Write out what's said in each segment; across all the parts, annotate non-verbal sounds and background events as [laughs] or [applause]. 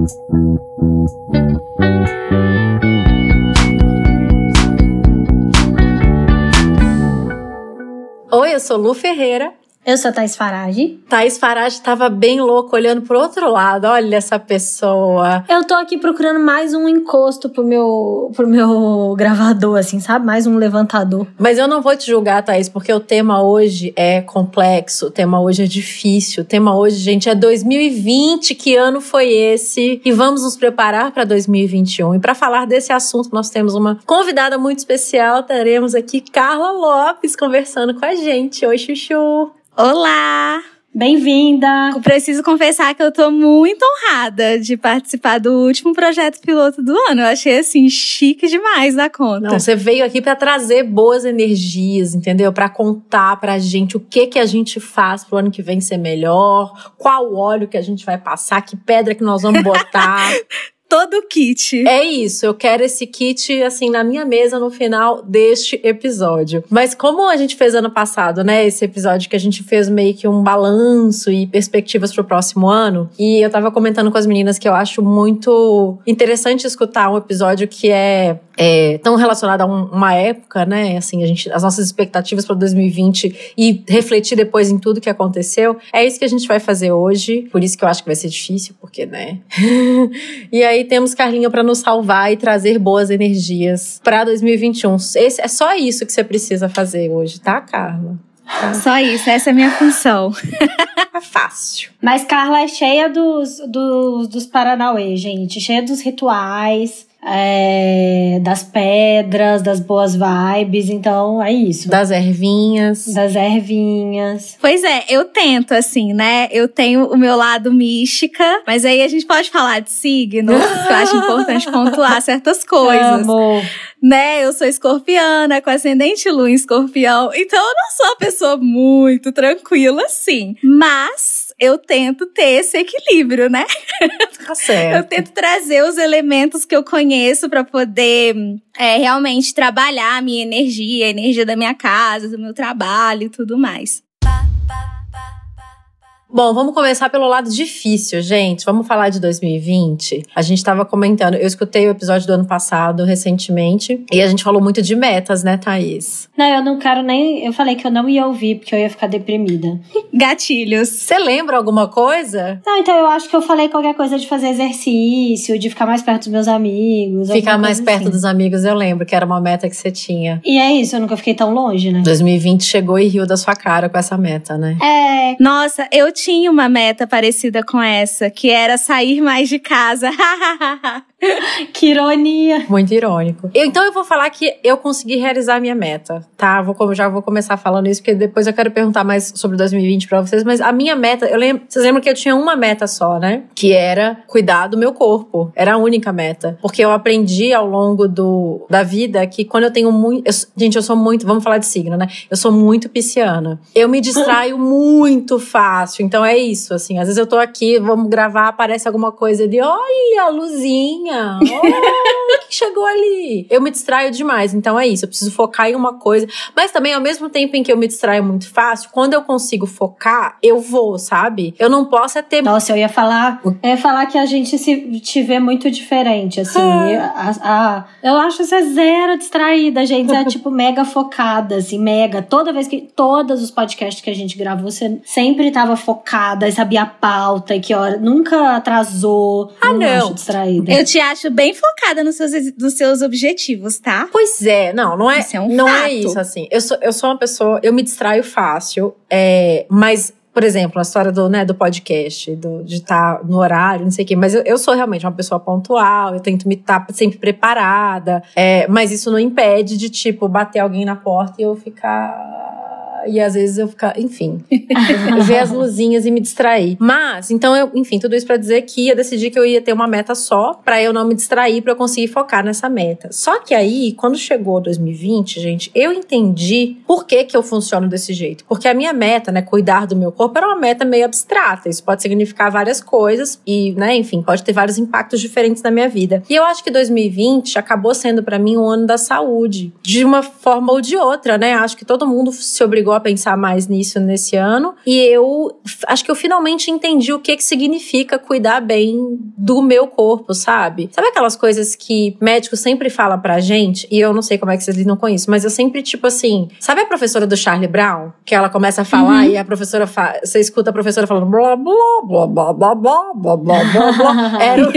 Oi, eu sou Lu Ferreira eu sou Thais Farage. Thais Farage estava bem louco olhando pro outro lado. Olha essa pessoa. Eu tô aqui procurando mais um encosto pro meu, pro meu gravador, assim, sabe? Mais um levantador. Mas eu não vou te julgar, Thaís, porque o tema hoje é complexo, o tema hoje é difícil. O tema hoje, gente, é 2020. Que ano foi esse? E vamos nos preparar para 2021. E para falar desse assunto, nós temos uma convidada muito especial. Teremos aqui Carla Lopes conversando com a gente. Oi, Chuchu. Olá! Bem-vinda! Preciso confessar que eu tô muito honrada de participar do último projeto piloto do ano. Eu achei assim chique demais da conta. Não, você veio aqui para trazer boas energias, entendeu? Para contar pra gente o que que a gente faz pro ano que vem ser melhor, qual óleo que a gente vai passar, que pedra que nós vamos botar. [laughs] todo o kit. É isso, eu quero esse kit assim na minha mesa no final deste episódio. Mas como a gente fez ano passado, né, esse episódio que a gente fez meio que um balanço e perspectivas pro próximo ano, e eu tava comentando com as meninas que eu acho muito interessante escutar um episódio que é é, tão relacionado a um, uma época, né? Assim, a gente, as nossas expectativas para 2020 e refletir depois em tudo que aconteceu. É isso que a gente vai fazer hoje. Por isso que eu acho que vai ser difícil, porque, né? [laughs] e aí temos Carlinha para nos salvar e trazer boas energias para 2021. Esse, é só isso que você precisa fazer hoje, tá, Carla? Tá. Só isso, essa é a minha função. é fácil. Mas Carla é cheia dos, dos, dos Paranauê, gente. Cheia dos rituais é, das pedras, das boas vibes, então é isso. Das ervinhas. Das ervinhas. Pois é, eu tento, assim, né? Eu tenho o meu lado mística, mas aí a gente pode falar de signo, eu acho importante pontuar certas coisas. Amo. Né, eu sou escorpiana, com ascendente lua em escorpião, então eu não sou uma pessoa muito tranquila, assim. Mas eu tento ter esse equilíbrio, né? Tá certo. eu tento trazer os elementos que eu conheço para poder é, realmente trabalhar a minha energia, a energia da minha casa, do meu trabalho e tudo mais. Bom, vamos começar pelo lado difícil, gente. Vamos falar de 2020. A gente estava comentando, eu escutei o episódio do ano passado recentemente e a gente falou muito de metas, né, Thaís? Não, eu não quero nem. Eu falei que eu não ia ouvir porque eu ia ficar deprimida. [laughs] Gatilhos. Você lembra alguma coisa? Não, então eu acho que eu falei qualquer coisa de fazer exercício, de ficar mais perto dos meus amigos. Ficar mais perto assim. dos amigos, eu lembro que era uma meta que você tinha. E é isso, eu nunca fiquei tão longe, né? 2020 chegou e riu da sua cara com essa meta, né? É. Nossa, eu tinha uma meta parecida com essa, que era sair mais de casa. [laughs] que ironia. Muito irônico. Então eu vou falar que eu consegui realizar a minha meta, tá? Vou, já vou começar falando isso, porque depois eu quero perguntar mais sobre 2020 pra vocês. Mas a minha meta, eu lembro, vocês lembram que eu tinha uma meta só, né? Que era cuidar do meu corpo. Era a única meta. Porque eu aprendi ao longo do, da vida que quando eu tenho muito. Eu, gente, eu sou muito. Vamos falar de signo, né? Eu sou muito pisciana. Eu me distraio [laughs] muito fácil. Então é isso, assim. Às vezes eu tô aqui, vamos gravar, aparece alguma coisa de olha a luzinha Oh, que chegou ali. Eu me distraio demais, então é isso. Eu preciso focar em uma coisa. Mas também, ao mesmo tempo em que eu me distraio muito fácil, quando eu consigo focar, eu vou, sabe? Eu não posso é ter. Nossa, eu ia falar. Eu ia falar que a gente se te vê muito diferente, assim. Ah. A, a, eu acho você zero distraída, gente. É [laughs] tipo mega focada, assim, mega. Toda vez que. Todos os podcasts que a gente gravou, você sempre tava focada, sabia a pauta, e que hora. Nunca atrasou. Ah, não. não. Acho distraída. Eu te acho bem focada nos seus, nos seus objetivos, tá? Pois é, não, não é. Isso é um não fato. é isso, assim. Eu sou, eu sou uma pessoa, eu me distraio fácil, é, mas por exemplo, a história do, né, do podcast, do, de estar tá no horário, não sei o quê. Mas eu, eu sou realmente uma pessoa pontual, eu tento me estar tá sempre preparada. É, mas isso não impede de, tipo, bater alguém na porta e eu ficar e às vezes eu ficar, enfim, [laughs] ver as luzinhas e me distrair. Mas, então eu, enfim, tudo isso para dizer que eu decidi que eu ia ter uma meta só, para eu não me distrair, para eu conseguir focar nessa meta. Só que aí, quando chegou 2020, gente, eu entendi por que que eu funciono desse jeito. Porque a minha meta, né, cuidar do meu corpo era uma meta meio abstrata. Isso pode significar várias coisas e, né, enfim, pode ter vários impactos diferentes na minha vida. E eu acho que 2020 acabou sendo para mim um ano da saúde, de uma forma ou de outra, né? Acho que todo mundo se obrigou obrigou a pensar mais nisso nesse ano. E eu acho que eu finalmente entendi o que, que significa cuidar bem do meu corpo, sabe? Sabe aquelas coisas que médico sempre fala pra gente? E eu não sei como é que vocês lidam com isso, mas eu sempre, tipo assim, sabe a professora do Charlie Brown? Que ela começa a falar uhum. e a professora fa você escuta a professora falando blá blá blá blá blá blá blá blá blá blá. Era, o,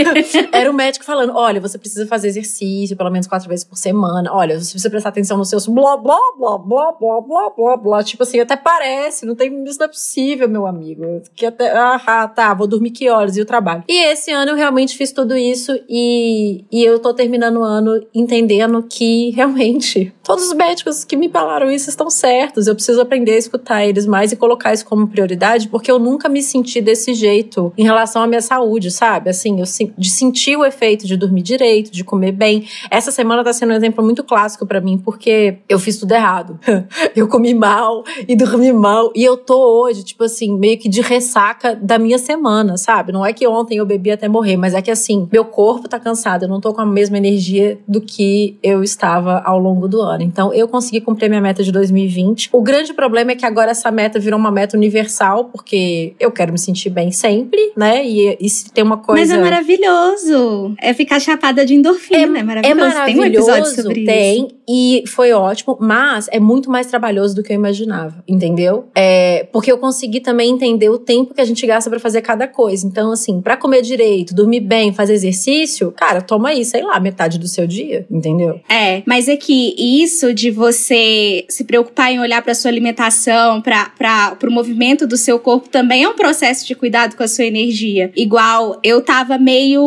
era o médico falando: olha, você precisa fazer exercício pelo menos quatro vezes por semana. Olha, você precisa prestar atenção nos seus blá blá blá blá blá blá blá blá. Tipo assim, até parece, não tem, isso não é possível, meu amigo. Que até, ah, tá, vou dormir que horas e o trabalho. E esse ano eu realmente fiz tudo isso e, e eu tô terminando o ano entendendo que realmente todos os médicos que me falaram isso estão certos. Eu preciso aprender a escutar eles mais e colocar isso como prioridade, porque eu nunca me senti desse jeito em relação à minha saúde, sabe? Assim, eu de sentir o efeito de dormir direito, de comer bem. Essa semana tá sendo um exemplo muito clássico para mim, porque eu fiz tudo errado. [laughs] eu comi mal e dormi mal. E eu tô hoje, tipo assim, meio que de ressaca da minha semana, sabe? Não é que ontem eu bebi até morrer, mas é que assim, meu corpo tá cansado, eu não tô com a mesma energia do que eu estava ao longo do ano. Então, eu consegui cumprir minha meta de 2020. O grande problema é que agora essa meta virou uma meta universal, porque eu quero me sentir bem sempre, né? E, e se tem uma coisa. Mas é maravilhoso. É ficar chapada de endorfina. É, é maravilhoso. É maravilhoso. Tem um episódio sobre tem, isso. Tem. E foi ótimo, mas é muito mais trabalhoso do que eu imaginava, entendeu? É, porque eu consegui também entender o tempo que a gente gasta para fazer cada coisa. Então, assim, para comer direito, dormir bem, fazer exercício, cara, toma aí, sei lá, metade do seu dia, entendeu? É, mas é que isso de você se preocupar em olhar para sua alimentação, para o movimento do seu corpo também é um processo de cuidado com a sua energia. Igual eu tava meio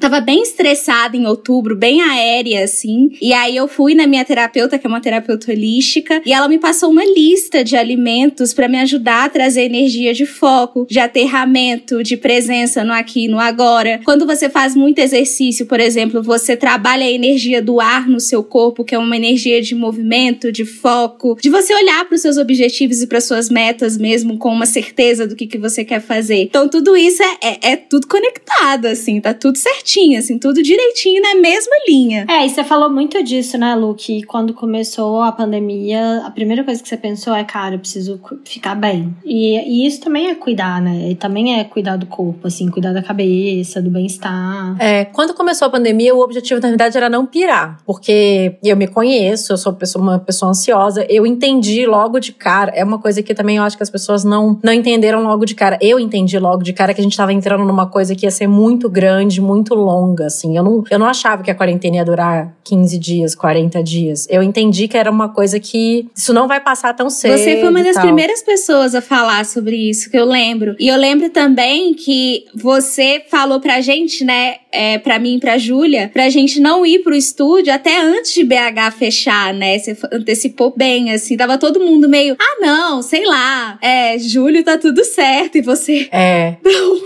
tava bem estressada em outubro, bem aérea assim, e aí eu fui na minha terapeuta, que é uma terapeuta holística, e ela me passou uma lista de alimentos para me ajudar a trazer energia de foco, de aterramento, de presença no aqui e no agora. Quando você faz muito exercício, por exemplo, você trabalha a energia do ar no seu corpo, que é uma energia de movimento, de foco, de você olhar para os seus objetivos e para suas metas mesmo com uma certeza do que, que você quer fazer. Então tudo isso é, é, é tudo conectado, assim, tá tudo certinho, assim, tudo direitinho na mesma linha. É, e você falou muito disso, né, Lu? Que quando começou a pandemia, a primeira coisa que você pensou é, cara, eu preciso ficar bem. E, e isso também é cuidar, né? E também é cuidar do corpo, assim, cuidar da cabeça, do bem-estar. É, quando começou a pandemia, o objetivo, na verdade, era não pirar. Porque eu me conheço, eu sou uma pessoa ansiosa, eu entendi logo de cara. É uma coisa que também eu acho que as pessoas não, não entenderam logo de cara. Eu entendi logo de cara que a gente tava entrando numa coisa que ia ser muito grande, muito longa, assim. Eu não, eu não achava que a quarentena ia durar 15 dias, 40 dias. Eu entendi que era uma coisa que isso não vai passar tão cedo. Você foi uma das primeiras pessoas a falar sobre isso, que eu lembro. E eu lembro também que você falou pra gente, né, é, pra mim e pra Júlia, pra gente não ir pro estúdio até antes de BH fechar, né? Você antecipou bem, assim. Tava todo mundo meio, ah, não, sei lá, é, julho tá tudo certo. E você. É. [laughs] Não.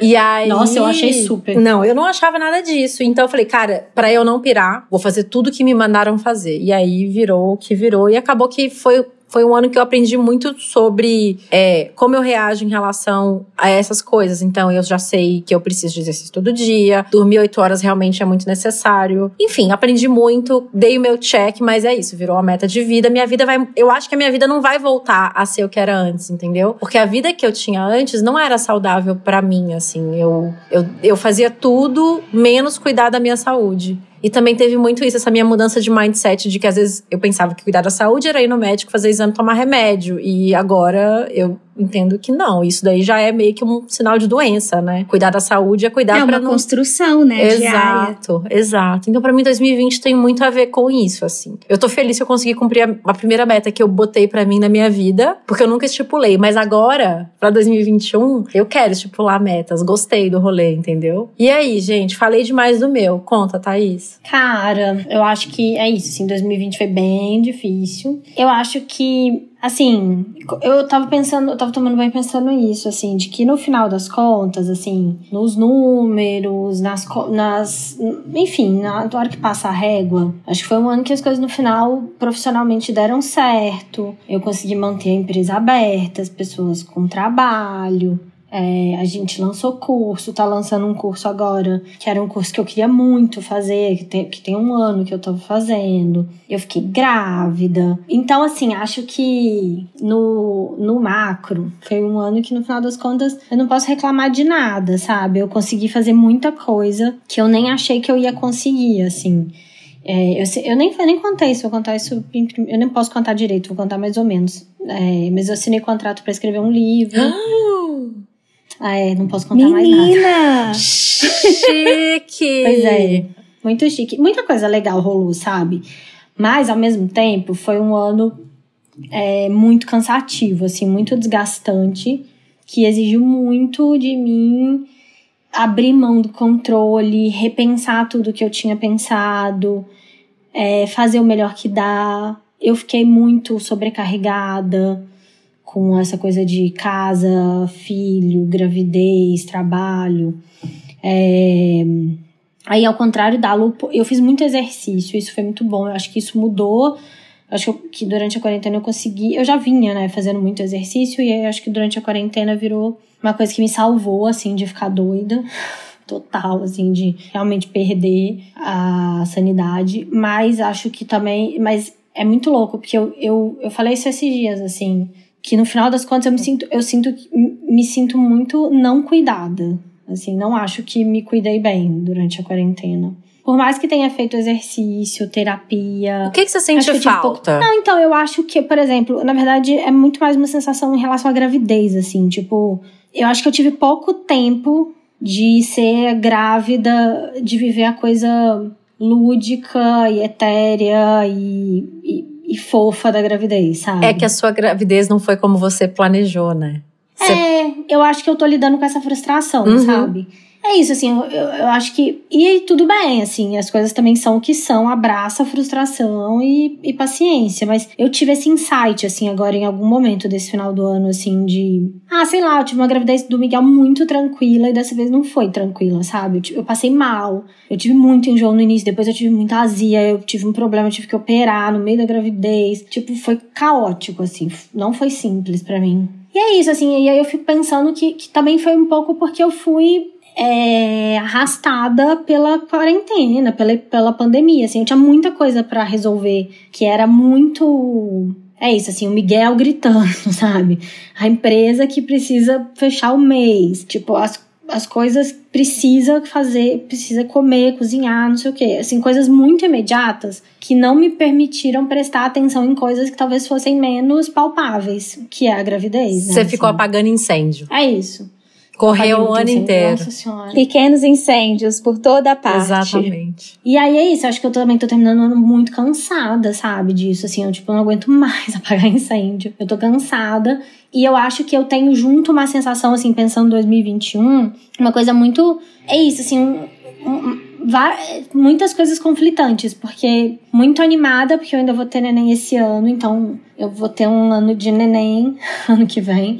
E aí. Nossa, eu achei super. Não, eu não achava nada disso. Então eu falei, cara, pra eu não pirar, vou fazer tudo que me mandaram fazer. E aí virou o que virou. E acabou que foi foi um ano que eu aprendi muito sobre é, como eu reajo em relação a essas coisas. Então, eu já sei que eu preciso de exercício todo dia, dormir oito horas realmente é muito necessário. Enfim, aprendi muito, dei o meu check, mas é isso, virou uma meta de vida. Minha vida vai. Eu acho que a minha vida não vai voltar a ser o que era antes, entendeu? Porque a vida que eu tinha antes não era saudável para mim, assim. Eu, eu, eu fazia tudo menos cuidar da minha saúde. E também teve muito isso, essa minha mudança de mindset de que às vezes eu pensava que cuidar da saúde era ir no médico, fazer exame, tomar remédio. E agora eu entendo que não. Isso daí já é meio que um sinal de doença, né? Cuidar da saúde é cuidar É uma não... construção, né? Exato, diária. exato. Então, para mim, 2020 tem muito a ver com isso, assim. Eu tô feliz que eu consegui cumprir a, a primeira meta que eu botei para mim na minha vida, porque eu nunca estipulei. Mas agora, para 2021, eu quero estipular metas. Gostei do rolê, entendeu? E aí, gente, falei demais do meu. Conta, Thaís. Cara, eu acho que é isso, assim, 2020 foi bem difícil. Eu acho que assim, eu tava pensando, eu tava tomando bem pensando nisso, assim, de que no final das contas, assim, nos números, nas, nas enfim, na hora que passa a régua, acho que foi um ano que as coisas no final profissionalmente deram certo. Eu consegui manter a empresa aberta, as pessoas com trabalho, É, a gente lançou curso, tá lançando um curso agora, que era um curso que eu queria muito fazer, que tem, que tem um ano que eu tô fazendo. Eu fiquei grávida. Então, assim, acho que no, no macro, foi um ano que no final das contas eu não posso reclamar de nada, sabe? Eu consegui fazer muita coisa que eu nem achei que eu ia conseguir, assim. É, eu, eu, nem, nem contei isso, vou contar isso. Eu nem posso contar direito, vou contar mais ou menos. É, mas eu assinei contrato para escrever um livro. [gasps] Ah, é, não posso contar Menina. mais nada. [laughs] Chique! pois é, muito chique. Muita coisa legal rolou, sabe? Mas, ao mesmo tempo, foi um ano é, muito cansativo, assim, muito desgastante, que exigiu muito de mim abrir mão do controle, repensar tudo que eu tinha pensado, é, fazer o melhor que dá. Eu fiquei muito sobrecarregada com essa coisa de casa, filho, gravidez, trabalho. É... Aí, ao contrário da Lu, eu fiz muito exercício, isso foi muito bom. Eu acho que isso mudou. Eu acho que durante a quarentena eu consegui. Eu já vinha, né, fazendo muito exercício, e aí acho que durante a quarentena virou uma coisa que me salvou, assim, de ficar doida [laughs] total, assim, de realmente perder a sanidade. Mas acho que também. Mas é muito louco, porque eu, eu, eu falei isso esses dias, assim que no final das contas eu me sinto, eu sinto, me sinto muito não cuidada. Assim, não acho que me cuidei bem durante a quarentena. Por mais que tenha feito exercício, terapia. O que, que você sente que falta? Pouco... Não, então, eu acho que, por exemplo, na verdade, é muito mais uma sensação em relação à gravidez, assim. Tipo, eu acho que eu tive pouco tempo de ser grávida, de viver a coisa lúdica e etérea e, e e fofa da gravidez, sabe? É que a sua gravidez não foi como você planejou, né? Você... É, eu acho que eu tô lidando com essa frustração, uhum. sabe? É isso, assim, eu, eu, acho que. E tudo bem, assim, as coisas também são o que são, abraça frustração e, e paciência. Mas eu tive esse insight, assim, agora em algum momento desse final do ano, assim, de. Ah, sei lá, eu tive uma gravidez do Miguel muito tranquila e dessa vez não foi tranquila, sabe? Eu, eu passei mal, eu tive muito enjoo no início, depois eu tive muita azia, eu tive um problema, eu tive que operar no meio da gravidez. Tipo, foi caótico, assim, não foi simples para mim. E é isso, assim, e aí eu fico pensando que, que também foi um pouco porque eu fui é, arrastada pela quarentena, pela, pela pandemia. Assim, eu tinha muita coisa para resolver que era muito. É isso, assim, o Miguel gritando, [laughs] sabe? A empresa que precisa fechar o mês. Tipo, as, as coisas precisa fazer, precisa comer, cozinhar, não sei o quê. Assim, coisas muito imediatas que não me permitiram prestar atenção em coisas que talvez fossem menos palpáveis, que é a gravidez. Né? Você assim. ficou apagando incêndio. É isso. Correu o ano inteiro. Nossa senhora. Pequenos incêndios por toda a parte. Exatamente. E aí é isso, acho que eu também tô terminando o ano muito cansada, sabe, disso. Assim, eu tipo, não aguento mais [laughs] apagar incêndio. Eu tô cansada. E eu acho que eu tenho junto uma sensação, assim, pensando em 2021, uma coisa muito. É isso, assim, um, um, muitas coisas conflitantes, porque muito animada, porque eu ainda vou ter neném esse ano, então eu vou ter um ano de neném [laughs] ano que vem.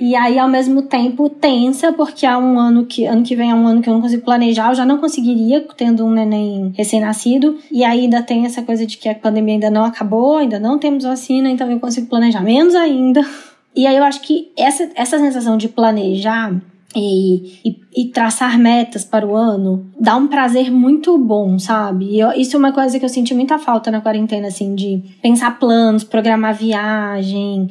e aí, ao mesmo tempo, tensa, porque há um ano que ano que vem é um ano que eu não consigo planejar, eu já não conseguiria tendo um neném recém-nascido. E aí ainda tem essa coisa de que a pandemia ainda não acabou, ainda não temos vacina, então eu consigo planejar menos ainda. [laughs] E aí eu acho que essa, essa sensação de planejar e, e, e, traçar metas para o ano dá um prazer muito bom, sabe? E eu, isso é uma coisa que eu senti muita falta na quarentena, assim, de pensar planos, programar viagem,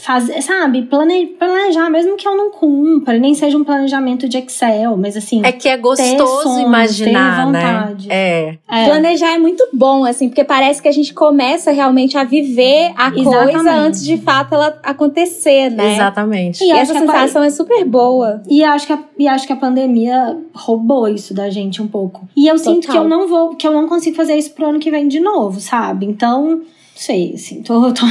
fazer, sabe? Plane, planejar, mesmo que eu não cumpra, nem seja um planejamento de Excel, mas assim. É que é gostoso sonhos, imaginar, né? É. é. Planejar é muito bom, assim, porque parece que a gente começa realmente a viver a Exatamente. coisa antes de fato ela acontecer, né? Exatamente. E, e essa sensação é super boa. E acho, que a, e acho que a pandemia roubou isso da gente um pouco. E eu Total. sinto que eu não vou, que eu não consigo fazer isso pro ano que vem de novo, sabe? Então, sei, assim, tô, [laughs] tô,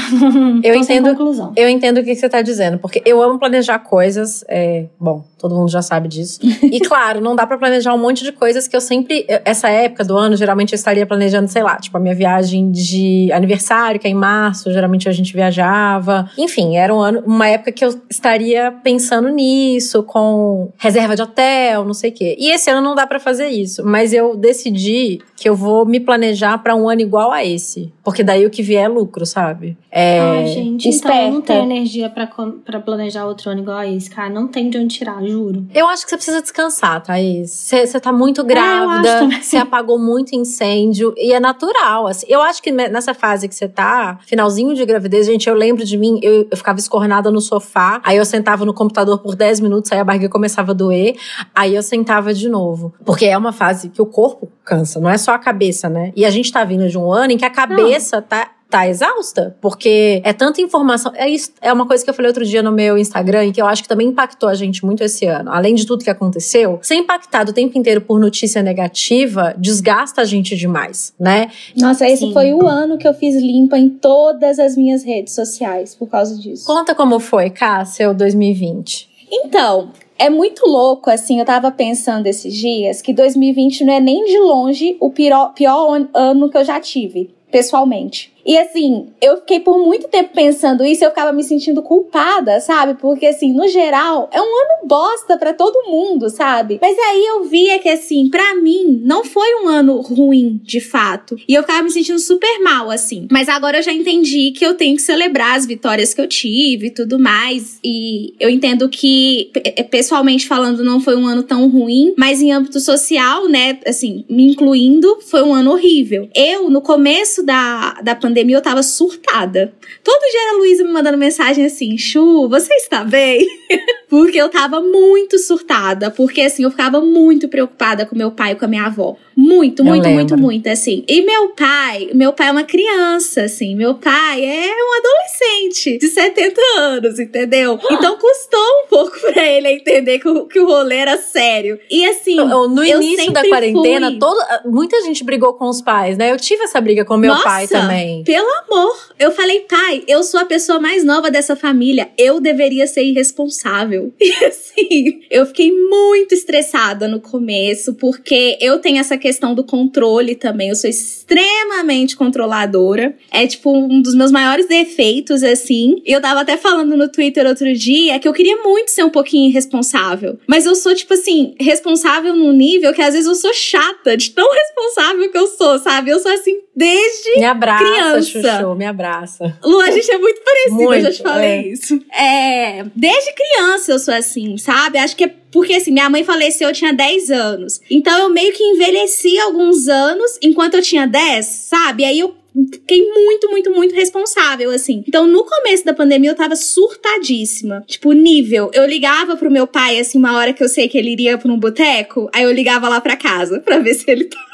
eu tô entendo, conclusão. Eu entendo o que você tá dizendo, porque eu amo planejar coisas, é, bom, todo mundo já sabe disso. E [laughs] claro, não dá para planejar um monte de coisas que eu sempre, essa época do ano, geralmente eu estaria planejando, sei lá, tipo a minha viagem de aniversário, que é em março, geralmente a gente viajava. Enfim, era um ano, uma época que eu estaria pensando nisso, com reserva de hotel, não sei o quê. E esse ano não dá para fazer isso, mas eu decidi que eu vou me planejar para um ano igual a esse, porque daí o que vier é lucro, sabe? É, Ai, gente, esperta. então eu não tenho energia pra, pra planejar outro ano igual a isso, cara. Não tem de onde tirar, juro. Eu acho que você precisa descansar, Thaís. Você tá muito é, grávida, você é, apagou muito incêndio e é natural, assim. Eu acho que nessa fase que você tá, finalzinho de gravidez, gente, eu lembro de mim, eu, eu ficava escornada no sofá, aí eu sentava no computador por 10 minutos, aí a barriga começava a doer, aí eu sentava de novo. Porque é uma fase que o corpo cansa, não é só a cabeça, né? E a gente tá vindo de um ano em que a cabeça não. tá tá exausta, porque é tanta informação. É, isso, é uma coisa que eu falei outro dia no meu Instagram e que eu acho que também impactou a gente muito esse ano. Além de tudo que aconteceu, ser impactado o tempo inteiro por notícia negativa desgasta a gente demais, né? Nossa, esse Sim. foi o ano que eu fiz limpa em todas as minhas redes sociais por causa disso. Conta como foi, Cássia, o 2020. Então, é muito louco, assim, eu tava pensando esses dias que 2020 não é nem de longe o pior, pior ano que eu já tive, pessoalmente. E assim, eu fiquei por muito tempo pensando isso eu ficava me sentindo culpada, sabe? Porque assim, no geral, é um ano bosta para todo mundo, sabe? Mas aí eu via que assim, para mim, não foi um ano ruim, de fato. E eu ficava me sentindo super mal, assim. Mas agora eu já entendi que eu tenho que celebrar as vitórias que eu tive e tudo mais. E eu entendo que, pessoalmente falando, não foi um ano tão ruim, mas em âmbito social, né, assim, me incluindo, foi um ano horrível. Eu, no começo da, da pandemia, pandemia eu tava surtada. Todo dia era a Luísa me mandando mensagem assim: Chu, você está bem? [laughs] porque eu tava muito surtada. Porque assim, eu ficava muito preocupada com meu pai e com a minha avó. Muito, muito, muito, muito, assim. E meu pai, meu pai é uma criança, assim. Meu pai é um adolescente de 70 anos, entendeu? [gasps] Então custou um pouco [laughs] pra ele entender que o, que o rolê era sério. E assim. No início da quarentena, fui... todo, muita gente brigou com os pais, né? Eu tive essa briga com meu Nossa, pai também. Pelo amor. Eu falei, pai, eu sou a pessoa mais nova dessa família. Eu deveria ser irresponsável. [laughs] E assim, eu fiquei muito estressada no começo, porque eu tenho essa questão do controle também. Eu sou extremamente controladora. É, tipo, um dos meus maiores defeitos, assim. E eu tava até falando no Twitter outro dia que eu queria muito ser um pouquinho irresponsável. Mas eu sou, tipo assim, responsável num nível que às vezes eu sou chata de tão responsável que eu sou, sabe? Eu sou assim desde me abraça, criança. Chuchu, me abraça. Lu, a gente é muito parecido, muito, eu já te falei é. isso. É, desde criança eu sou assim, sabe? Acho que é porque assim, minha mãe faleceu, eu tinha 10 anos. Então eu meio que envelheci alguns anos enquanto eu tinha 10, sabe? Aí eu fiquei muito, muito, muito responsável, assim. Então, no começo da pandemia, eu tava surtadíssima. Tipo, nível. Eu ligava pro meu pai, assim, uma hora que eu sei que ele iria pra um boteco, aí eu ligava lá pra casa pra ver se ele tava.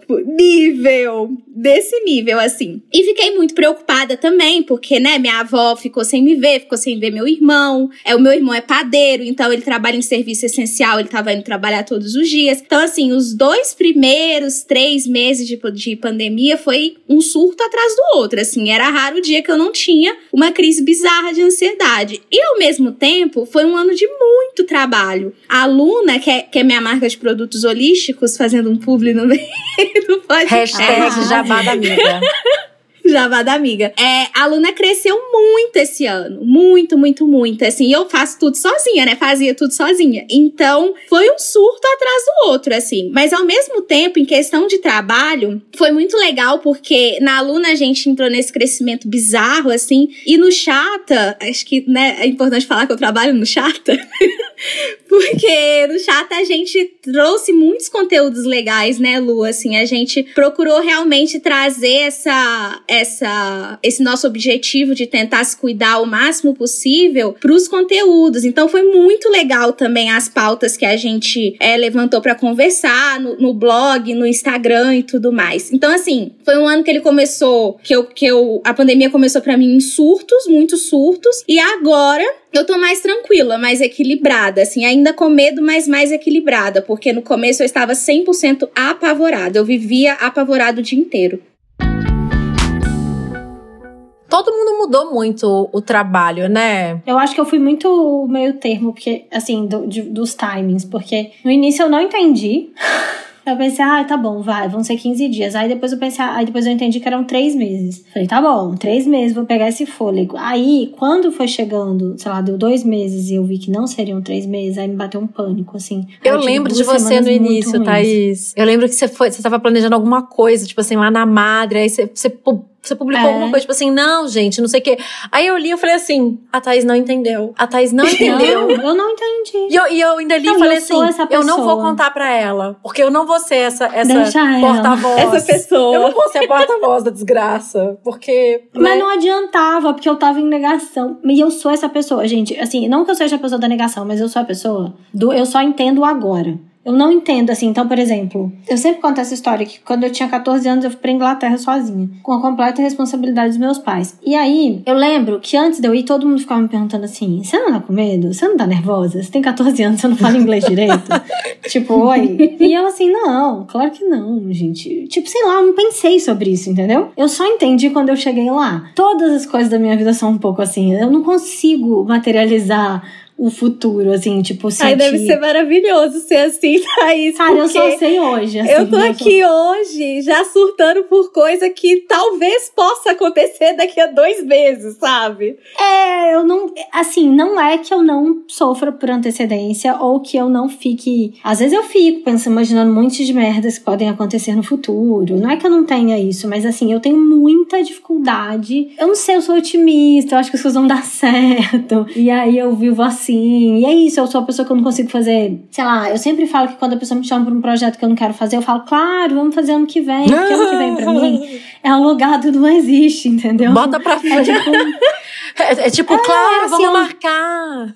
Tipo, nível. Desse nível, assim. E fiquei muito preocupada também, porque, né, minha avó ficou sem me ver, ficou sem ver meu irmão. É, o meu irmão é padeiro, então ele trabalha em serviço essencial, ele tava indo trabalhar todos os dias. Então, assim, os dois primeiros, três meses de, de pandemia foi um surto atrás do outro, assim. Era raro o dia que eu não tinha uma crise bizarra de ansiedade. E ao mesmo tempo, foi um ano de muito trabalho. A Luna, que é, que é minha marca de produtos holísticos, fazendo um publi no meio [laughs] do podcast. Hashtag jabá da amiga. [laughs] Jabá da amiga. É, a Luna cresceu muito esse ano. Muito, muito, muito. Assim, eu faço tudo sozinha, né? Fazia tudo sozinha. Então, foi um surto atrás do outro, assim. Mas ao mesmo tempo, em questão de trabalho, foi muito legal porque na Luna a gente entrou nesse crescimento bizarro, assim. E no Chata, acho que, né, é importante falar que eu trabalho no Chata. [laughs] porque no Chata a gente trouxe muitos conteúdos legais, né, Lu? Assim, a gente procurou realmente trazer essa essa, esse nosso objetivo de tentar se cuidar o máximo possível para os conteúdos. Então foi muito legal também as pautas que a gente é, levantou para conversar no, no, blog, no Instagram e tudo mais. Então assim, foi um ano que ele começou, que eu, que eu a pandemia começou para mim em surtos, muitos surtos, e agora eu tô mais tranquila, mais equilibrada, assim, ainda com medo, mas mais equilibrada, porque no começo eu estava 100% apavorada, eu vivia apavorado o dia inteiro todo mundo mudou muito o trabalho, né? Eu acho que eu fui muito meio termo, porque, assim, do, de, dos timings, porque no início eu não entendi. [laughs] Eu pensei, ah, tá bom, vai, vão ser 15 dias. Aí depois eu pensei, aí depois eu entendi que eram três meses. Falei, tá bom, três meses, vou pegar esse fôlego. Aí, quando foi chegando, sei lá, deu dois meses e eu vi que não seriam três meses, aí me bateu um pânico, assim. Eu lembro de você no início, Thaís. Eu lembro que você foi, você tava planejando alguma coisa, tipo assim, lá na madre, aí você, você Você publicou é. alguma coisa, tipo assim, não, gente, não sei o quê. Aí eu li e falei assim, a Thaís não entendeu. A Thaís não entendeu. Não, [laughs] eu não entendi. E eu, e eu ainda li e falei assim, eu não vou contar pra ela. Porque eu não vou ser essa, essa porta-voz. Essa pessoa. Eu não vou ser a porta-voz da desgraça. Porque. Mas né? não adiantava, porque eu tava em negação. E eu sou essa pessoa, gente. Assim, não que eu seja a pessoa da negação, mas eu sou a pessoa do eu só entendo agora. Eu não entendo, assim. Então, por exemplo, eu sempre conto essa história que quando eu tinha 14 anos eu fui pra Inglaterra sozinha, com a completa responsabilidade dos meus pais. E aí, eu lembro que antes de eu ir, todo mundo ficava me perguntando assim: você não tá com medo? Você não tá nervosa? Você tem 14 anos, você não fala inglês direito? [laughs] tipo, oi. E eu assim, não, claro que não, gente. Tipo, sei lá, eu não pensei sobre isso, entendeu? Eu só entendi quando eu cheguei lá. Todas as coisas da minha vida são um pouco assim. Eu não consigo materializar o futuro, assim, tipo, sentir... Ai, deve ser maravilhoso ser assim, [laughs] Thaís. Cara, eu só sei hoje, assim, Eu tô aqui hoje já surtando por coisa que talvez possa acontecer daqui a dois meses, sabe? É, eu não... Assim, não é que eu não sofra por antecedência ou que eu não fique... Às vezes eu fico pensando, imaginando um monte de merdas que podem acontecer no futuro. Não é que eu não tenha isso, mas assim, eu tenho muita dificuldade. Eu não sei, eu sou otimista, eu acho que as coisas vão dar [laughs] certo. E aí eu vivo assim assim. E é isso, eu sou a pessoa que eu não consigo fazer. Sei lá, eu sempre falo que quando a pessoa me chama pra um projeto que eu não quero fazer, eu falo, claro, vamos fazer ano que vem. Porque ano que vem pra mim [laughs] é alugado, não existe, entendeu? Bota pra frente. É tipo, é, é tipo é, claro, assim, vamos marcar.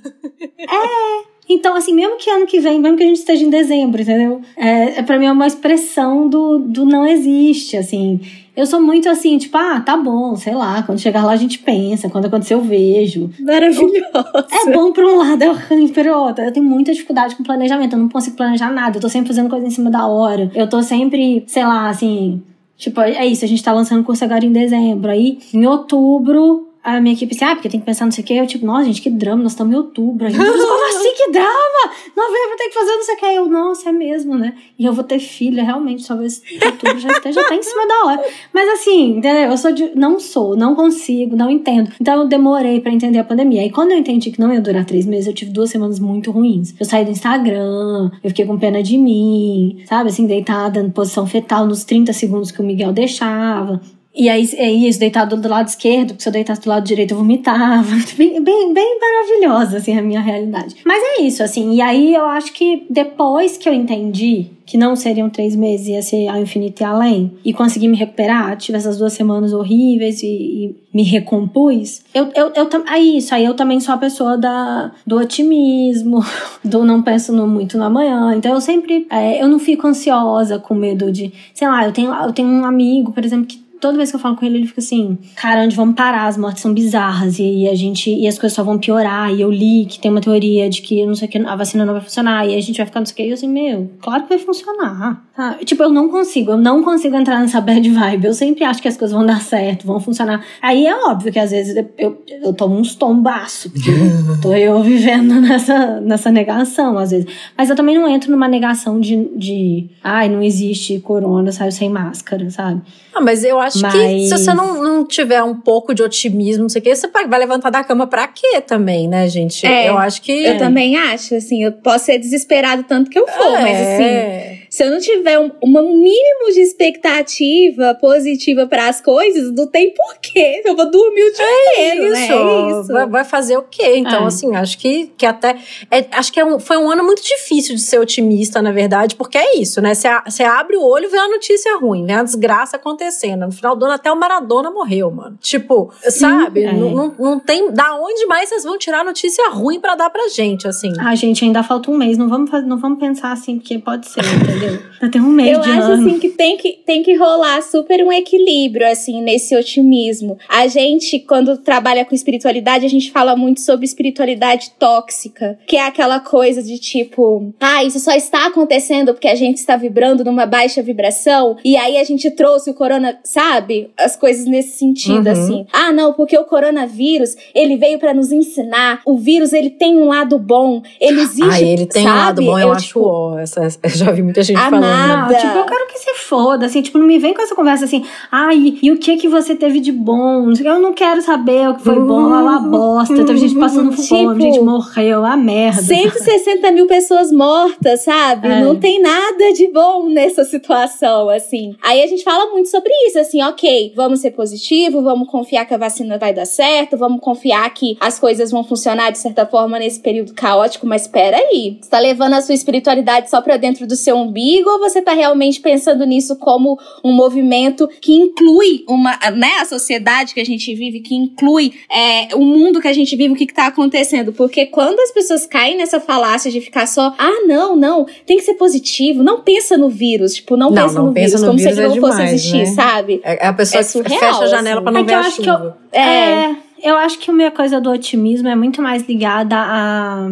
É. Então, assim, mesmo que ano que vem, mesmo que a gente esteja em dezembro, entendeu? É, é pra mim é uma expressão do, do não existe, assim. Eu sou muito assim, tipo, ah, tá bom, sei lá, quando chegar lá a gente pensa, quando acontecer eu vejo. Maravilhoso. É bom pra um lado, é ruim pra outro. Eu tenho muita dificuldade com planejamento, eu não consigo planejar nada, eu tô sempre fazendo coisa em cima da hora. Eu tô sempre, sei lá, assim, tipo, é isso, a gente tá lançando o curso agora em dezembro. Aí, em outubro, a minha equipe assim, ah, porque tem que pensar não sei o que. Eu, tipo, nossa, gente, que drama, nós estamos em outubro ainda. Como [laughs] assim, que drama? Novembro tem que fazer não sei o que. Eu, nossa, é mesmo, né? E eu vou ter filha, realmente, talvez outubro já esteja até em cima da hora. Mas assim, entendeu? Eu sou de. Não sou, não consigo, não entendo. Então eu demorei para entender a pandemia. E quando eu entendi que não ia durar três meses, eu tive duas semanas muito ruins. Eu saí do Instagram, eu fiquei com pena de mim, sabe? Assim, deitada em posição fetal nos 30 segundos que o Miguel deixava. E aí é isso, deitado do lado esquerdo, porque se eu deitasse do lado direito eu vomitava. [laughs] Bem, bem, bem maravilhosa, assim, a minha realidade. Mas é isso, assim. E aí eu acho que depois que eu entendi que não seriam três meses, ia ser ao infinito e além, e consegui me recuperar, tive essas duas semanas horríveis e, e me recompus, eu, eu, eu, é isso, aí eu também sou a pessoa da, do otimismo, [laughs] do não penso no, muito no amanhã, então eu sempre, é, eu não fico ansiosa com medo de, sei lá, eu tenho, eu tenho um amigo, por exemplo, que toda vez que eu falo com ele, ele fica assim: cara, onde vamos parar? As mortes são bizarras e a gente e as coisas só vão piorar. E eu li que tem uma teoria de que não sei o que a vacina não vai funcionar e a gente vai ficar não sei o que. E eu assim, meu, claro que vai funcionar. Tá? Tipo, eu não consigo, eu não consigo entrar nessa bad vibe. Eu sempre acho que as coisas vão dar certo, vão funcionar. Aí é óbvio que às vezes eu, eu tomo uns tombaços, porque [laughs] tô eu vivendo nessa, nessa negação, às vezes. Mas eu também não entro numa negação de, de ai, não existe corona, saiu sem máscara, sabe? Ah, mas eu acho mas... que se você não, não tiver um pouco de otimismo, não sei o que, você vai levantar da cama pra quê também, né, gente? É, eu acho que. Eu é. também acho, assim, eu posso ser desesperado tanto que eu for, é. mas assim. Se eu não tiver um, um mínimo de expectativa positiva para as coisas, não tem porquê. Eu vou dormir o dia é inteiro, né? isso. né? É isso. Vai, vai, fazer o quê? Então, é. assim, acho que, que até. É, acho que é um, foi um ano muito difícil de ser otimista, na verdade, porque é isso, né? Você abre o olho e vê a notícia ruim, né? A desgraça acontecendo. No final do ano, até o Maradona morreu, mano. Tipo, sabe? É. Não, não, não, tem. Da onde mais vocês vão tirar notícia ruim para dar pra gente, assim? Ah, gente, ainda falta um mês. Não vamos, não vamos pensar assim, porque pode ser, entendeu? entendeu? Até um mês Eu de acho ano. assim que tem, que tem que rolar super um equilíbrio, assim, nesse otimismo. A gente, quando trabalha com espiritualidade, a gente fala muito sobre espiritualidade tóxica, que é aquela coisa de tipo, ah, isso só está acontecendo porque a gente está vibrando numa baixa vibração, e aí a gente trouxe o corona, sabe? As coisas nesse sentido, uhum. assim. Ah, não, porque o coronavírus, ele veio para nos ensinar. O vírus, ele tem um lado bom, ele existe. Ah, ele tem sabe? um lado bom, eu, eu acho, tipo, ó, essa, [laughs] eu já vi muita gente Amada. Tipo, eu quero que se foda, assim, tipo, não me vem com essa conversa assim, ai, e o que que você teve de bom? Eu não quero saber o que foi bom, é uma bosta. Teve gente passando Tipo, fome, gente morreu, a merda. 160 mil pessoas mortas, sabe? É. Não tem nada de bom nessa situação, assim. Aí a gente fala muito sobre isso, assim, ok, vamos ser positivo, vamos confiar que a vacina vai dar certo, vamos confiar que as coisas vão funcionar de certa forma nesse período caótico, mas espera aí. Você tá levando a sua espiritualidade só pra dentro do seu umbigo ou você tá realmente pensando nisso como um movimento que inclui uma, né, a sociedade que a gente vive, que inclui é, o mundo que a gente vive, o que, que tá acontecendo? Porque quando as pessoas caem nessa falácia de ficar só, ah, não, não, tem que ser positivo, não pensa no vírus, tipo, não, Não, pensa não no pensa vírus, no como vírus se ele é não fosse demais, existir, né? sabe? É a pessoa É que surreal, fecha a janela assim. pra não É ver a acho que eu- chuva. É. eu acho que a minha coisa do otimismo é muito mais ligada a.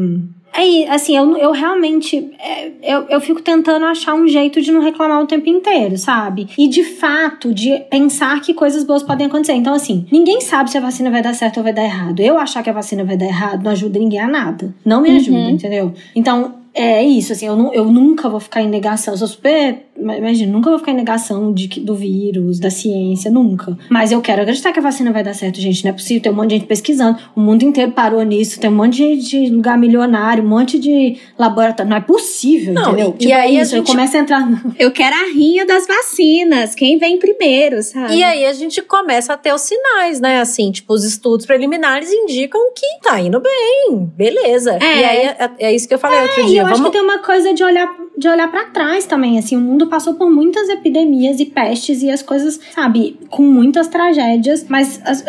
É, assim, eu, eu realmente. é, eu, eu fico tentando achar um jeito de não reclamar o tempo inteiro, sabe? E de fato, de pensar que coisas boas podem acontecer. Então, assim, ninguém sabe se a vacina vai dar certo ou vai dar errado. Eu achar que a vacina vai dar errado não ajuda ninguém a nada. Não me ajuda, entendeu? Então, é isso, assim, eu, nu- eu nunca vou ficar em negação. Eu sou super. Imagina, nunca vou ficar em negação de, do vírus, da ciência, nunca. Mas eu quero acreditar que a vacina vai dar certo, gente. Não é possível. Tem um monte de gente pesquisando. O mundo inteiro parou nisso. Tem um monte de, de lugar milionário, um monte de laboratório. Não é possível, Não, entendeu? e- e é aí a isso. Eu gente- começo a entrar. [laughs] Eu quero a rinha das vacinas, quem vem primeiro, sabe? E aí a gente começa a ter os sinais, né? Assim, tipo, os estudos preliminares indicam que tá indo bem, beleza. É. E aí é, é isso que eu falei outro E dia. Eu acho Vamos... que tem uma coisa de olhar, de olhar para trás também, assim, o mundo passou por muitas epidemias e pestes e as coisas, sabe, com muitas tragédias, mas as-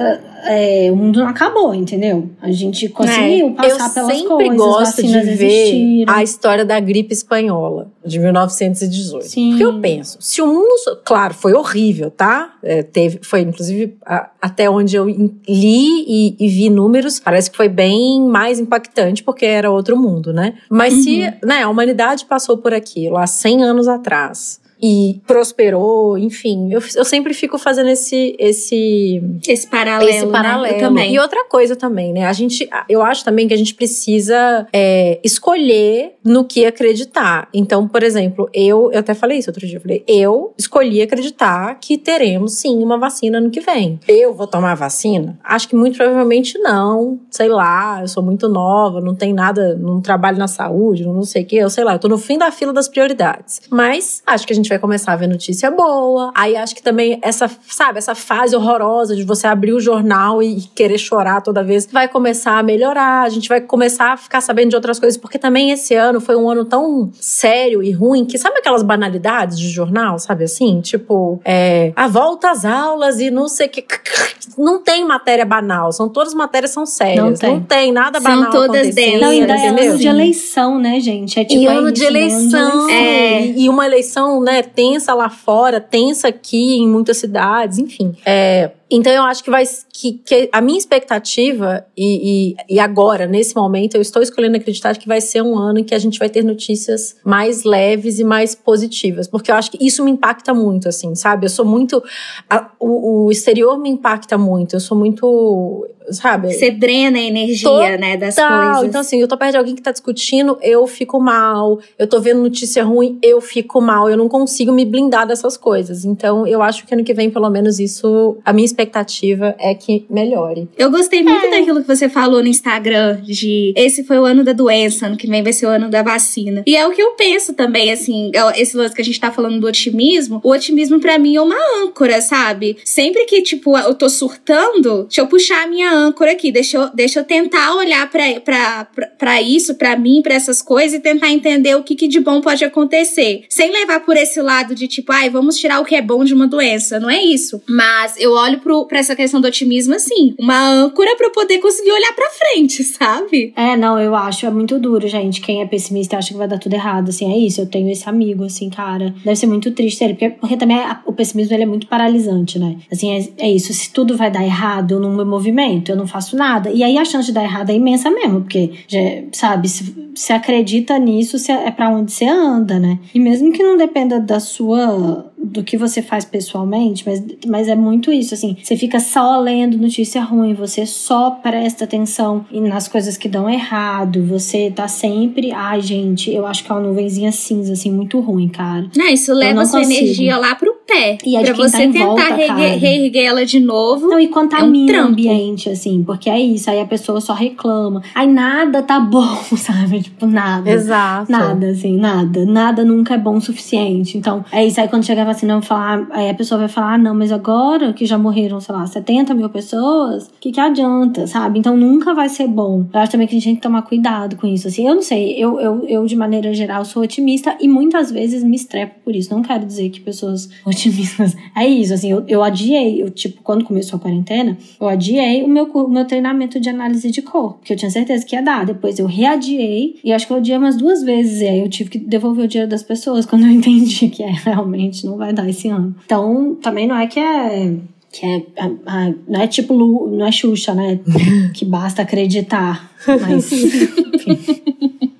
é, o mundo não acabou, entendeu? A gente conseguiu eu passar pelas sempre coisas, gosto de ver existiram. a história da gripe espanhola de 1918. Sim. Porque eu penso, se o mundo, claro, foi horrível, tá? É, teve, foi inclusive a- até onde eu li e, e vi números, parece que foi bem mais impactante porque era outro mundo, né? Mas se, né, a humanidade passou por aquilo há 100 anos atrás e prosperou, enfim, eu, eu sempre fico fazendo esse esse Esse paralelo, esse né? paralelo. Eu também. E outra coisa também, né? A gente, eu acho também que a gente precisa é, escolher no que acreditar. Então, por exemplo, eu, eu até falei isso outro dia. Eu falei, eu escolhi acreditar que teremos sim uma vacina no que vem. Eu vou tomar a vacina? Acho que muito provavelmente não. Sei lá, eu sou muito nova, não tem nada, não trabalho na saúde, não sei o que, eu sei lá, eu tô no fim da fila das prioridades. Mas acho que a gente vai começar a ver notícia boa. Aí acho que também essa, sabe, essa fase horrorosa de você abrir o jornal e querer chorar toda vez vai começar a melhorar. A gente vai começar a ficar sabendo de outras coisas, porque também esse ano foi um ano tão sério e ruim que sabe aquelas banalidades de jornal, sabe assim? Tipo, é, a volta às aulas e não sei o que. [laughs] Não tem matéria banal, são todas matérias são sérias. Não tem. nada São banal todas acontecendo, densas, Não, ainda é ano de eleição, né, gente? É tipo E é ano isso, de né? Ano eleição. É. E, e uma eleição, né, tensa lá fora, tensa aqui em muitas cidades, enfim. É, então eu acho que vai. Que, que a minha expectativa, e, e, e agora, nesse momento, eu estou escolhendo acreditar que vai ser um ano em que a gente vai ter notícias mais leves e mais positivas. Porque eu acho que isso me impacta muito, assim, sabe? Eu sou muito. a- o, o exterior me impacta muito. Eu sou muito. Sabe? Você drena a energia, né, das Total. coisas. Então, assim, eu tô perto de alguém que tá discutindo, eu fico mal. Eu tô vendo notícia ruim, eu fico mal. Eu não consigo me blindar dessas coisas. Então, eu acho que ano que vem, pelo menos, isso. A minha expectativa é que melhore. Eu gostei muito daquilo que você falou no Instagram, de esse foi o ano da doença, ano que vem vai ser o ano da vacina. E é o que eu penso também, assim, é esse lance que a gente tá falando do otimismo, o otimismo pra mim é uma âncora, sabe? Sempre que, tipo, eu tô surtando, deixa eu puxar a minha âncora aqui, deixa eu, deixa eu tentar olhar pra, pra, pra, pra isso, pra mim, pra essas coisas e tentar entender o que, que de bom pode acontecer. Sem levar por esse lado de, tipo, ai, vamos tirar o que é bom de uma doença. Não é isso. Mas eu olho pro, pra essa questão do otimismo assim, uma âncora pra eu poder conseguir olhar pra frente, [laughs] sabe? É, não, eu acho, é muito duro, gente. Quem é pessimista acha que vai dar tudo errado, assim, é isso. Eu tenho esse amigo, assim, cara. Deve ser muito triste ele, porque, porque também o pessimismo, ele é muito paralisante, né? Assim, é, é isso. Se tudo vai dar errado, eu não me movimento, eu não faço nada. E aí a chance de dar errado é imensa mesmo, porque, já, sabe, se, se acredita nisso, se é pra onde você anda, né? E mesmo que não dependa da sua do que você faz pessoalmente, mas, mas é muito isso, assim. Você fica só lendo notícia ruim, você só presta atenção nas coisas que dão errado, você tá sempre. Ai, gente, eu acho que é uma nuvenzinha cinza, assim, muito ruim, cara. Não, isso leva a sua consigo. energia lá pro pé. E pra você tá tentar volta, reerguer ela de novo. Não, e contamina é um o ambiente, assim, porque é isso. Aí a pessoa só reclama. Aí nada tá bom, [laughs] sabe? Tipo, nada. Exato. Nada, assim, nada. Nada nunca é bom o suficiente. Então, é isso. Aí quando chegava assim, não falar, aí a pessoa vai falar, ah, não, mas agora que já morreram, sei lá, 70 mil pessoas, o que, que adianta, sabe? Então nunca vai ser bom. Eu acho também que a gente tem que tomar cuidado com isso. Assim, eu não sei, eu, eu, eu de maneira geral sou otimista e muitas vezes me estrepo por isso. Não quero dizer que pessoas [laughs] otimistas. É isso, assim, eu, eu adiei, eu, tipo, quando começou a quarentena, eu adiei o meu, o meu treinamento de análise de cor, porque eu tinha certeza que ia dar. Depois eu readiei e acho que eu adiei umas duas vezes. E aí eu tive que devolver o dinheiro das pessoas [laughs] quando eu entendi que é, realmente não vai dar esse ano. Então, também não é que é que é, não é tipo não é Xuxa, né? [laughs] que basta acreditar. Mas, [laughs] enfim.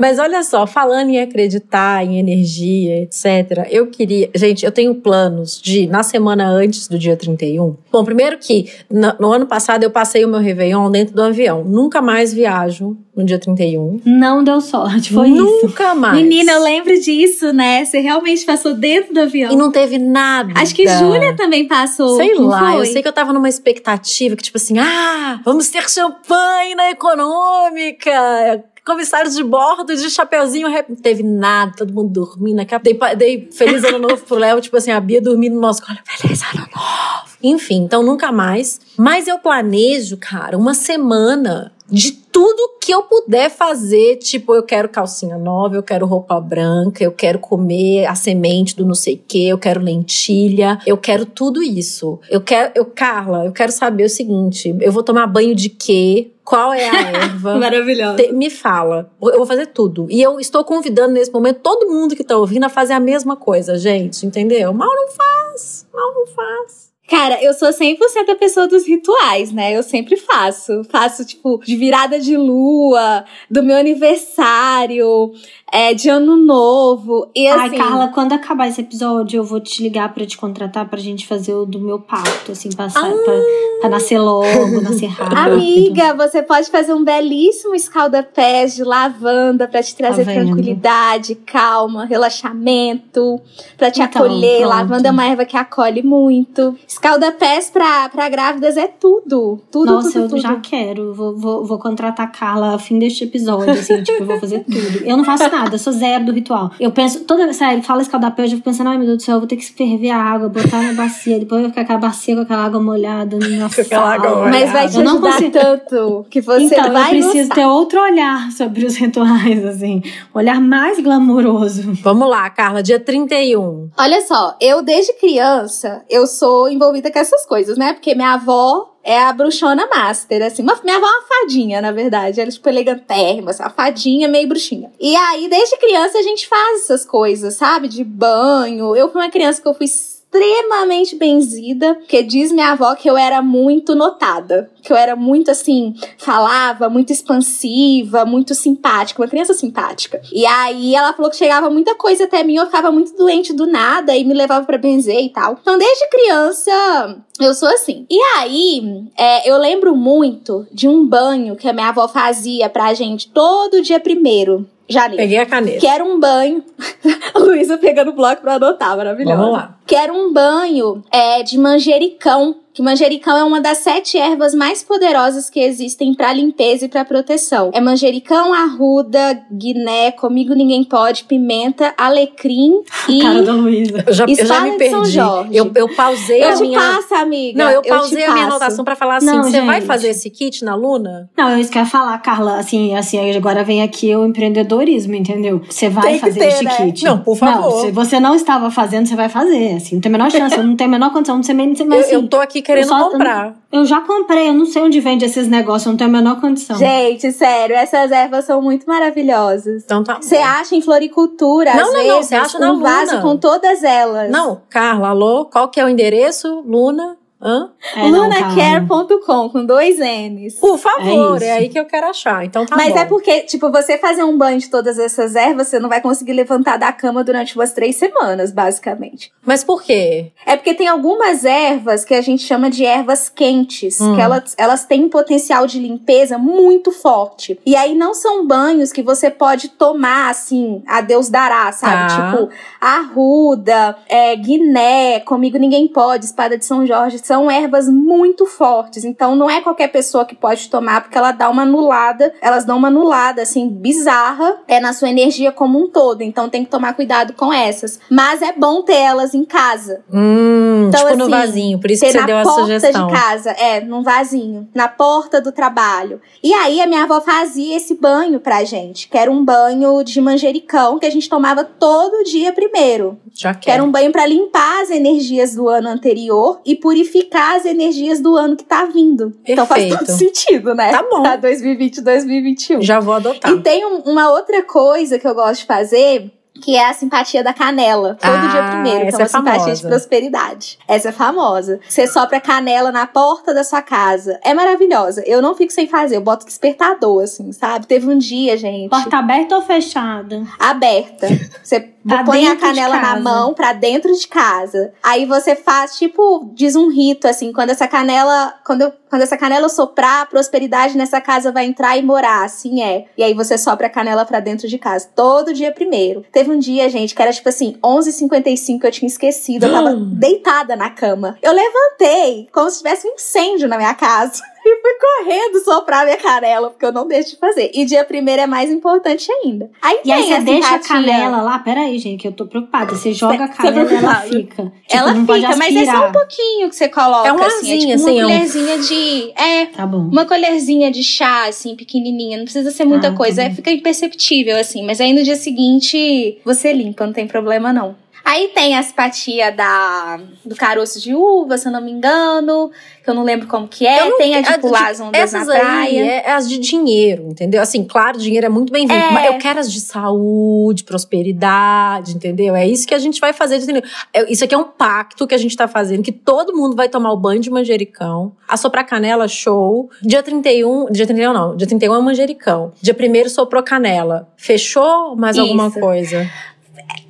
Mas olha só, falando em acreditar, em energia, etc., eu queria. Gente, eu tenho planos de, na semana antes do dia 31. Bom, primeiro que no, no ano passado eu passei o meu Réveillon dentro do avião. Nunca mais viajo no dia 31. Não deu sorte, foi Nunca isso. Nunca mais. Menina, eu lembro disso, né? Você realmente passou dentro do avião. E não teve nada. Acho que Júlia também passou. Sei lá, foi? eu sei que eu tava numa expectativa que, tipo assim, ah, vamos ter champanhe na econômica comissários de bordo de chapeuzinho, teve nada, todo mundo dormindo. Dei, dei feliz ano novo pro Léo, tipo assim, a Bia dormindo no nosso colo, feliz ano novo. Enfim, então nunca mais. Mas eu planejo, cara, uma semana de tudo que eu puder fazer. Tipo, eu quero calcinha nova, eu quero roupa branca, eu quero comer a semente do não sei o que, eu quero lentilha, eu quero tudo isso. Eu quero, eu, Carla, eu quero saber o seguinte: eu vou tomar banho de quê? Qual é a [laughs] erva? Maravilhosa. me fala. Eu vou fazer tudo. E eu estou convidando nesse momento todo mundo que tá ouvindo a fazer a mesma coisa, gente, entendeu? Mal não faz. Mal não faz. Cara, eu sou 100% a pessoa dos rituais, né? Eu sempre faço. Faço, tipo, de virada de lua, do meu aniversário é, de ano novo. E, assim, Ai, Carla, quando acabar esse episódio, eu vou te ligar para te contratar pra gente fazer o do meu parto, assim, passar ah. pra, pra nascer logo, nascer rápido. Amiga, você pode fazer um belíssimo escalda-pés de lavanda para te trazer tá tranquilidade, calma, relaxamento, para te então, acolher. Pronto. Lavanda é uma erva que acolhe muito. Escalda-pés pra, pra grávidas é tudo. Tudo, Nossa, tudo, eu já quero. Vou, vou, vou contratar a Carla ao fim deste episódio, assim, tipo, eu vou fazer tudo. Eu não faço nada nada, eu sou zero do ritual. Eu penso, toda, sério, fala escaldapé, eu já fico pensando, ai meu Deus do céu, eu vou ter que ferver a água, botar na bacia, depois vai ficar aquela bacia com aquela água molhada na sala. Água Mas vai te eu ajudar consigo... tanto que você então, vai eu preciso gostar. ter outro olhar sobre os [laughs] rituais, assim, um olhar mais glamouroso. Vamos lá, Carla, dia 31. Olha só, eu desde criança, eu sou envolvida com essas coisas, né? Porque minha avó é a bruxona master, assim. Uma, minha avó é uma fadinha, na verdade. Ela é, tipo, elegantérrima, assim, uma fadinha meio bruxinha. E aí, desde criança, a gente faz essas coisas, sabe? De banho. Eu fui uma criança que eu fui extremamente benzida, porque diz minha avó que eu era muito notada, que eu era muito assim, falava, muito expansiva, muito simpática, uma criança simpática. E aí ela falou que chegava muita coisa até mim, eu ficava muito doente do nada e me levava para benzer e tal. Então, desde criança, eu sou assim. E aí, é, eu lembro muito de um banho que a minha avó fazia pra gente todo dia primeiro janeiro. Peguei a caneta. Que era um banho. [laughs] Luísa pegando o bloco pra adotar, maravilhoso. Vamos lá. Que era um banho é, de manjericão que manjericão é uma das sete ervas mais poderosas que existem para limpeza e para proteção. É manjericão, arruda, guiné, comigo ninguém pode, pimenta, alecrim [laughs] e. Cara da Luísa. Eu já, eu já me perdi. Eu, eu pausei eu a minha. Passo, amiga. Não, eu pausei eu a minha anotação para falar assim: você vai fazer esse kit na Luna? Não, eu isso que eu ia falar, Carla. Assim, assim, agora vem aqui o empreendedorismo, entendeu? Você vai fazer ter, este né? kit. Não, por favor. Não, se você não estava fazendo, você vai fazer. Assim, não tem a menor chance, não tenho a menor condição, não sei nem. Assim, eu, eu tô aqui querendo só, comprar. Eu, eu, já comprei, eu não sei onde vende esses negócios, eu não tenho a menor condição. Gente, sério, essas ervas são muito maravilhosas. Então tá. Você acha em floricultura, não, às não, vezes, não, você acha um na vaso Luna. com todas elas. Não, Carla, alô, qual que é o endereço? Luna? Hã? É. Lunacare.com, com dois N's. Por favor, É é, aí que eu quero achar. Então tá Mas bom. é porque, tipo, você fazer um banho de todas essas ervas, você não vai conseguir levantar da cama durante umas três semanas, basicamente. Mas por quê? É porque tem algumas ervas que a gente chama de ervas quentes, Hum. que elas, elas têm um potencial de limpeza muito forte. E aí não são banhos que você pode tomar assim, a Deus dará, sabe? Tá. Tipo, arruda, é, guiné, comigo ninguém pode, espada de São Jorge, são ervas muito fortes. Então não é qualquer pessoa que pode tomar, porque ela dá uma anulada, elas dão uma anulada assim bizarra é na sua energia como um todo. Então tem que tomar cuidado com essas. Mas é bom ter elas em casa. Hum, Então, tipo no assim, vasinho. Por isso que você na deu a porta sugestão. de casa, é, num vasinho, na porta do trabalho. E aí a minha avó fazia esse banho pra gente, que era um banho de manjericão que a gente tomava todo dia primeiro. Já Que era quero. um banho pra limpar as energias do ano anterior e purificar as energias do ano que tá vindo. Então faz todo Perfeito. sentido, né? Tá bom. Pra 2020 e 2021. Já vou adotar. E tem um- uma outra coisa que eu gosto de fazer, que é a simpatia da canela. Todo Ah, dia primeiro, que é uma é simpatia de prosperidade. Essa é famosa. Você sopra canela na porta da sua casa. É maravilhosa. Eu não fico sem fazer, eu boto despertador, assim, sabe? Teve um dia, gente, Porta aberta ou fechada? aberta. Você Pra põe a canela na mão pra dentro de casa. Aí você faz, tipo, diz um rito, assim, quando essa canela. Quando, quando essa canela soprar, a prosperidade nessa casa vai entrar e morar. Assim é. E aí você sopra a canela pra dentro de casa. Todo dia primeiro. Teve um dia, gente, que era tipo assim, 11h55, eu tinha esquecido. Eu tava [gasps] deitada na cama. Eu levantei como se tivesse um incêndio na minha casa. E fui correndo soprar minha canela, porque eu não deixo de fazer. E dia primeiro é mais importante ainda. Aí E aí você deixa a canela lá, peraí, gente, que eu tô preocupada. Você joga a canela e ela fica. Tipo, ela fica, mas é só um pouquinho que você coloca, É um assim. É tipo assim, é uma um- colherzinha de. É, Tá bom. uma colherzinha de chá, assim, pequenininha. Não precisa ser muita Ah, tá coisa. bom. é, fica imperceptível, assim. Mas aí no dia seguinte você limpa, não tem problema não. Aí tem a simpatia da, do caroço de uva, se eu não me engano, que eu não lembro como que é. Não- tem a de a pular as ondas Essas na aí praia. é, é as de dinheiro, entendeu? Assim, claro, dinheiro é muito bem-vindo. É. Mas eu quero as de saúde, prosperidade, entendeu? É isso que a gente vai fazer. Entendeu? É- Isso aqui é um pacto que a gente tá fazendo, que todo mundo vai tomar o banho de manjericão. Assoprar canela, show. Dia 31, dia 31 não, dia 31 é manjericão. Dia 1 soprou canela. Fechou mais alguma Isso. coisa?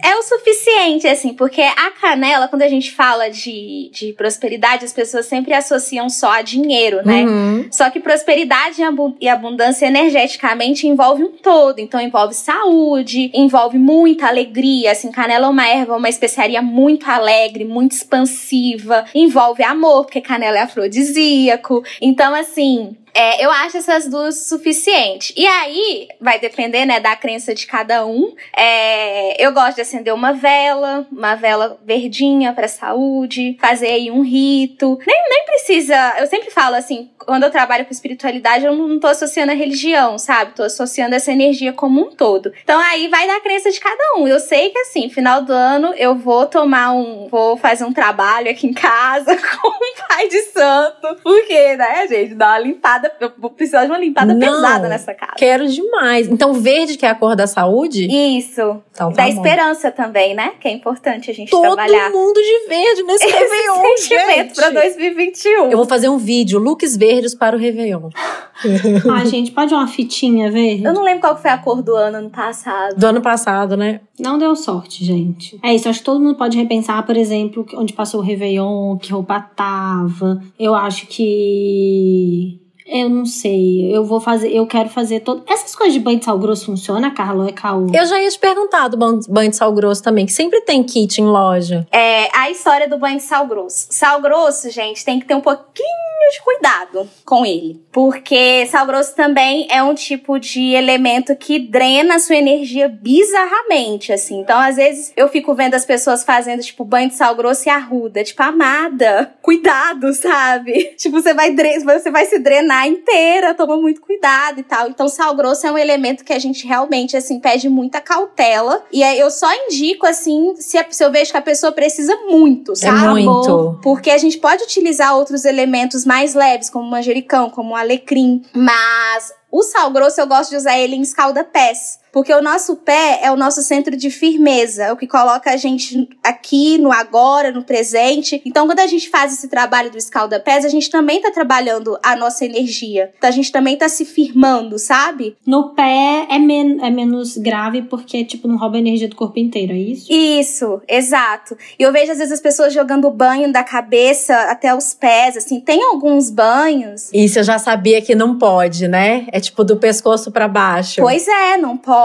É o suficiente, assim, porque a canela, quando a gente fala de, de prosperidade, as pessoas sempre associam só a dinheiro, né? Uhum. Só que prosperidade e abu- abundância energeticamente envolve um todo. Então envolve saúde, envolve muita alegria. Assim, canela é uma erva, uma especiaria muito alegre, muito expansiva. Envolve amor, porque canela é afrodisíaco. Então, assim. É, eu acho essas duas suficientes. E aí, vai depender, né, da crença de cada um. É, eu gosto de acender uma vela, uma vela verdinha pra saúde, fazer aí um rito. Nem, nem precisa. Eu sempre falo assim, quando eu trabalho com espiritualidade, eu não tô associando a religião, sabe? Tô associando essa energia como um todo. Então aí vai da crença de cada um. Eu sei que assim, final do ano eu vou tomar um. Vou fazer um trabalho aqui em casa [laughs] com um pai de santo. Porque, né, gente, dá uma limpada. Eu vou precisar de uma limpada Não. pesada nessa casa. Quero demais. Então, verde, que é a cor da saúde? Isso. Então, tá da bom. esperança também, né? Que é importante a gente Todo trabalhar. mundo de verde nesse Réveillon, Esse sentimento gente. pra 2021. Eu vou fazer um vídeo, looks verdes para o Réveillon. [laughs] Ah, gente, pode uma fitinha verde? Eu não lembro qual foi a cor do ano ano passado. Do ano passado, né? Não deu sorte, gente. É isso, acho que todo mundo pode repensar, por exemplo, onde passou o Réveillon, que roupa tava. Eu acho que. Eu não sei. Eu vou fazer. Eu quero fazer todo. Essas coisas de banho de sal grosso funciona, Carla? Ou é caô? Eu já ia te perguntar do ban- banho de sal grosso também, que sempre tem kit em loja. É a história do banho de sal grosso. Sal grosso, gente, tem que ter um pouquinho de cuidado com ele. Porque sal grosso também é um tipo de elemento que drena a sua energia bizarramente, assim. Então, às vezes, eu fico vendo as pessoas fazendo, tipo, banho de sal grosso e arruda. Tipo, amada, cuidado, sabe? [laughs] Tipo, você vai, você vai se drenar inteira, toma muito cuidado e tal. Então, sal grosso é um elemento que a gente realmente, assim, pede muita cautela. E aí, eu só indico, assim, se, a- se eu vejo que a pessoa precisa muito, É sabe? muito. Porque a gente pode utilizar outros elementos mais leves, como manjericão, como alecrim, mas o sal grosso eu gosto de usar ele em escalda-pés. Porque o nosso pé é o nosso centro de firmeza, é o que coloca a gente aqui no agora, no presente. Então, quando a gente faz esse trabalho do escalda-pés, a gente também tá trabalhando a nossa energia. Então, a gente também tá se firmando, sabe? No pé é, men é menos grave porque, tipo, não rouba a energia do corpo inteiro, é isso? Isso, exato. E eu vejo, às vezes, as pessoas jogando banho da cabeça até os pés, assim. Tem alguns banhos. Isso eu já sabia que não pode, né? É tipo do pescoço para baixo. Pois é, não pode.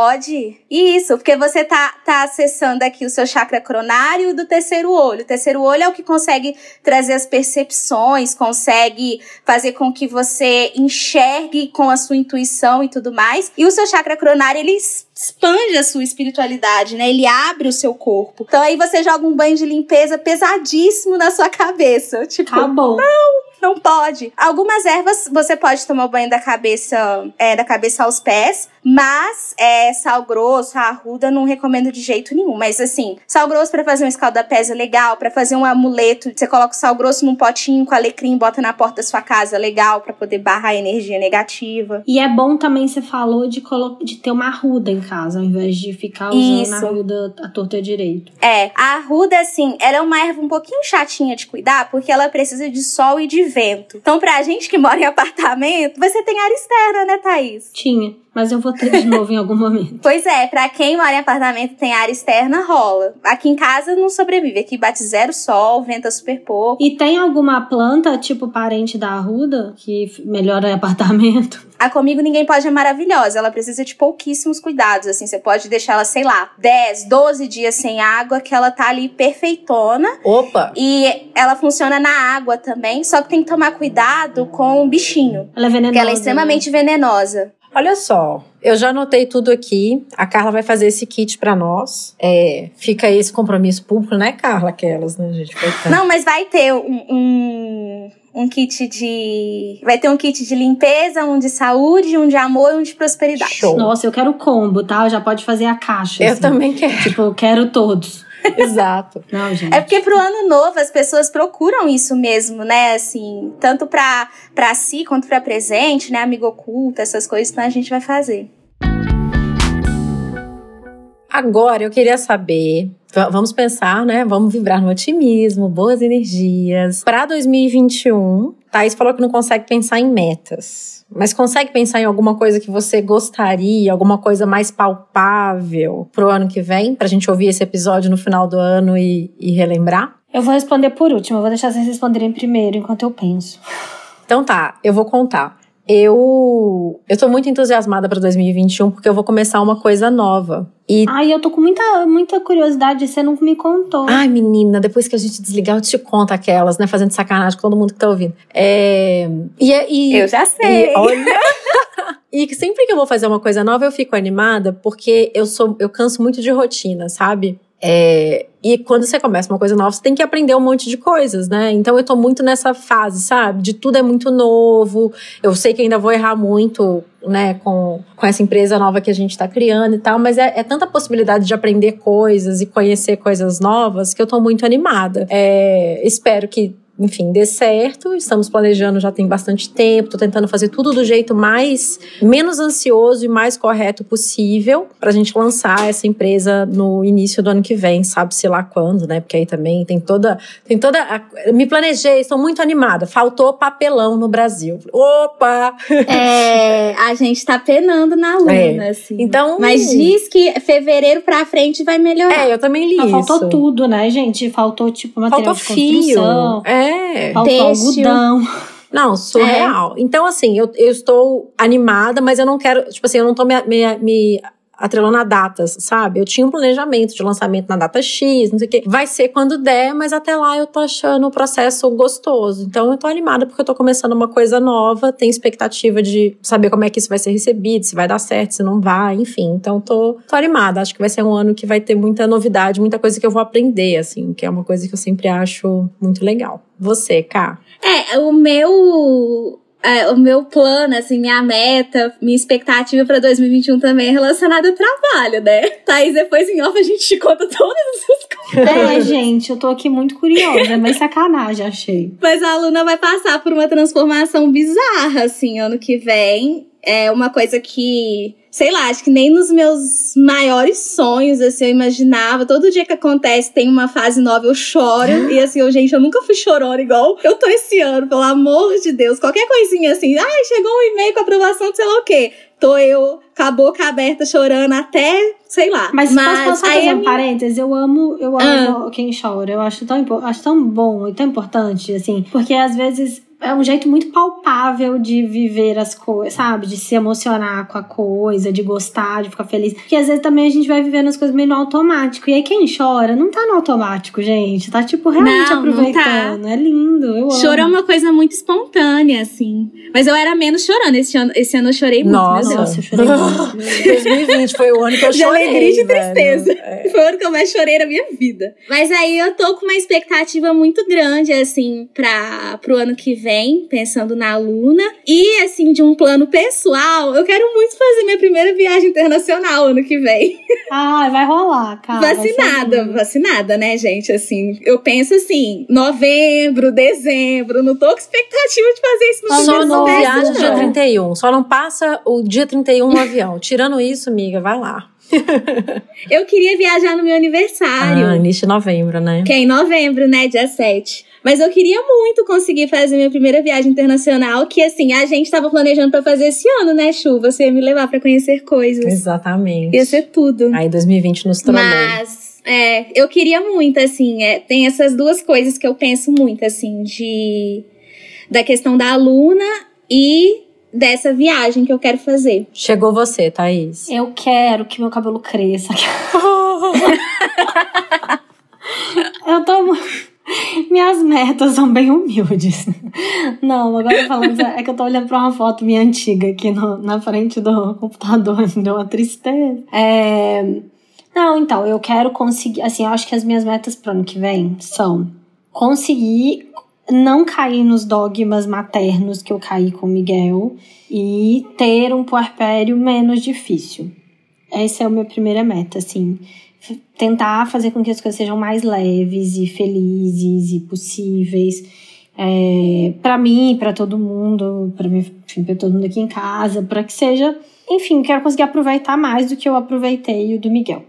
Isso, porque você tá, tá acessando aqui o seu chakra coronário do terceiro olho. O terceiro olho é o que consegue trazer as percepções, consegue fazer com que você enxergue com a sua intuição e tudo mais. E o seu chakra coronário, ele expande a sua espiritualidade, né? Ele abre o seu corpo. Então aí você joga um banho de limpeza pesadíssimo na sua cabeça. Tipo, Acabou. não, não pode. Algumas ervas você pode tomar banho da cabeça, é, da cabeça aos pés, mas é, sal grosso, arruda, não recomendo de jeito nenhum. Mas assim, sal grosso para fazer um escalda-pés é legal, para fazer um amuleto, você coloca o sal grosso num potinho com alecrim, bota na porta da sua casa, legal, para poder barrar a energia negativa. E é bom também, você falou, de, de ter uma arruda em casa, ao invés de ficar usando Isso. a arruda à torta direito. É, a arruda, assim, ela é uma erva um pouquinho chatinha de cuidar, porque ela precisa de sol e de vento. Então, pra gente que mora em apartamento, você tem área externa, né, Thaís? Tinha, mas eu vou ter de novo em algum momento. [laughs] Pois é, pra quem mora em apartamento e tem área externa, rola. Aqui em casa não sobrevive. Aqui bate zero sol, venta super pouco. E tem alguma planta, tipo parente da arruda, que melhora em apartamento? [laughs] A Comigo Ninguém Pode é maravilhosa. Ela precisa de pouquíssimos cuidados. Assim, você pode deixar ela, sei lá, 10, 12 dias sem água, que ela tá ali perfeitona. Opa! E ela funciona na água também, só que tem que tomar cuidado com o bichinho. Ela é venenosa. Porque ela é extremamente venenosa. Olha só, eu já anotei tudo aqui. A Carla vai fazer esse kit pra nós. É, fica aí esse compromisso público, né, Carla? Aquelas, né, gente? Coitada. Não, mas vai ter um, um, um kit de. Vai ter um kit de limpeza, um de saúde, um de amor e um de prosperidade. Show. Nossa, eu quero combo, tá? Já pode fazer a caixa. Eu assim. também quero. Tipo, eu quero todos. [laughs] Exato. Não, gente. É porque pro ano novo as pessoas procuram isso mesmo, né? Assim, tanto pra, pra si quanto pra presente, né? Amigo oculto, essas coisas, então a gente vai fazer. Agora eu queria saber, vamos pensar, né? Vamos vibrar no otimismo, boas energias. Para 2021, Thaís falou que não consegue pensar em metas. Mas consegue pensar em alguma coisa que você gostaria, alguma coisa mais palpável pro ano que vem? Pra gente ouvir esse episódio no final do ano e, e relembrar? Eu vou responder por último, eu vou deixar vocês responderem primeiro enquanto eu penso. Então tá, eu vou contar. Eu eu tô muito entusiasmada para 2021 porque eu vou começar uma coisa nova. E Ai, eu tô com muita, muita curiosidade, você não me contou. Ai, menina, depois que a gente desligar, eu te conto aquelas, né? Fazendo sacanagem com todo mundo que tá ouvindo. É... E, e, Eu já sei. e olha. [laughs] e que sempre que eu vou fazer uma coisa nova, eu fico animada, porque eu sou, eu canso muito de rotina, sabe? É, e quando você começa uma coisa nova, você tem que aprender um monte de coisas, né? Então eu tô muito nessa fase, sabe? De tudo é muito novo. Eu sei que ainda vou errar muito, né, com, com essa empresa nova que a gente tá criando e tal, mas é, é tanta possibilidade de aprender coisas e conhecer coisas novas que eu tô muito animada. É, espero que enfim, dê certo. Estamos planejando já tem bastante tempo. Tô tentando fazer tudo do jeito mais menos ansioso e mais correto possível pra gente lançar essa empresa no início do ano que vem, sabe-se lá quando, né? Porque aí também tem toda tem toda a- me planejei, estou muito animada. Faltou papelão no Brasil. Opa! É, a gente tá penando na luna, É. assim. Então, Mas diz que fevereiro pra frente vai melhorar. é, eu também li Ah, isso. faltou tudo, né, gente? Faltou, tipo, material Faltou de fio. construção. É. Têxtil. algodão. Não, surreal. Então, assim, eu, eu estou animada, mas eu não quero. Tipo assim, eu não tô me, me, me atrelando a datas, sabe? Eu tinha um planejamento de lançamento na data X, não sei o quê. Vai ser quando der, mas até lá eu tô achando o processo gostoso. Então, eu tô animada porque eu tô começando uma coisa nova, tenho expectativa de saber como é que isso vai ser recebido, se vai dar certo, se não vai, enfim. Então, tô, tô animada. Acho que vai ser um ano que vai ter muita novidade, muita coisa que eu vou aprender, assim, que é uma coisa que eu sempre acho muito legal. Você, Cá? É, o meu. É, o meu plano, assim, minha meta, minha expectativa pra 2021 também é relacionada ao trabalho, né? Thaís, depois em off a gente te conta todas essas coisas. É, gente, eu tô aqui muito curiosa, mas sacanagem, achei. Mas a Luna vai passar por uma transformação bizarra, assim, ano que vem. É uma coisa que sei lá, acho que nem nos meus maiores sonhos, assim, eu imaginava. Todo dia que acontece tem uma fase nova, eu choro. e assim, eu, gente, eu nunca fui chorona igual eu tô esse ano, pelo amor de Deus. Qualquer coisinha assim, ai, chegou um e-mail com aprovação de sei lá o quê. Tô eu com a boca aberta chorando até, sei lá. Mas, mas posso fazer um parênteses? Eu amo, eu amo ah. quem chora. Eu acho tão, acho tão bom e tão importante, assim. Porque às vezes é um jeito muito palpável de viver as coisas, sabe? De se emocionar com a coisa, de gostar, de ficar feliz. Porque às vezes também a gente vai vivendo as coisas meio no automático. E aí quem chora não tá no automático, gente. Tá, tipo, realmente não, aproveitando. Não tá. É lindo. Eu Choro é uma coisa muito espontânea, assim. Mas eu era menos chorando. Esse ano, esse ano eu chorei muito, Nossa. meu Deus. eu chorei muito. [laughs] 2020 foi o ano que eu chorei. De alegria e de tristeza. É. Foi o ano que eu mais chorei na minha vida. Mas aí eu tô com uma expectativa muito grande, assim, pra, pro ano que vem vem, pensando na Luna. E, assim, de um plano pessoal, eu quero muito fazer minha primeira viagem internacional ano que vem. [laughs] Ah, vai rolar, cara. Vacinada, vacinada, né, gente? Assim, eu penso assim, novembro, dezembro, não tô com expectativa de fazer isso no Só não viaja dia 31, só não passa o dia 31 no avião. Tirando isso, amiga, vai lá. eu queria viajar no meu aniversário. Ah, início de novembro, né? Que é em novembro, né? Dia 7. Mas eu queria muito conseguir fazer minha primeira viagem internacional, que assim, a gente estava planejando para fazer esse ano, né, Chu? Você ia me levar para conhecer coisas. Exatamente. Ia ser tudo. Aí 2020 nos trollou. Mas é, eu queria muito, assim, é, tem essas duas coisas que eu penso muito, assim, de da questão da aluna e dessa viagem que eu quero fazer. Chegou você, Thaís. Eu quero que meu cabelo cresça. [laughs] eu tô [laughs] minhas metas são bem humildes. Não, agora falando é que eu tô olhando pra uma foto minha antiga aqui no, na frente do computador, [laughs] deu uma tristeza. É... Não, então, eu quero conseguir. Assim, eu acho que as minhas metas pro ano que vem são conseguir não cair nos dogmas maternos que eu caí com o Miguel e ter um puerpério menos difícil. Essa é a minha primeira meta, assim tentar fazer com que as coisas sejam mais leves e felizes e possíveis. É, para mim, para todo mundo, para para todo mundo aqui em casa, para que seja, enfim, quero conseguir aproveitar mais do que eu aproveitei o do Miguel.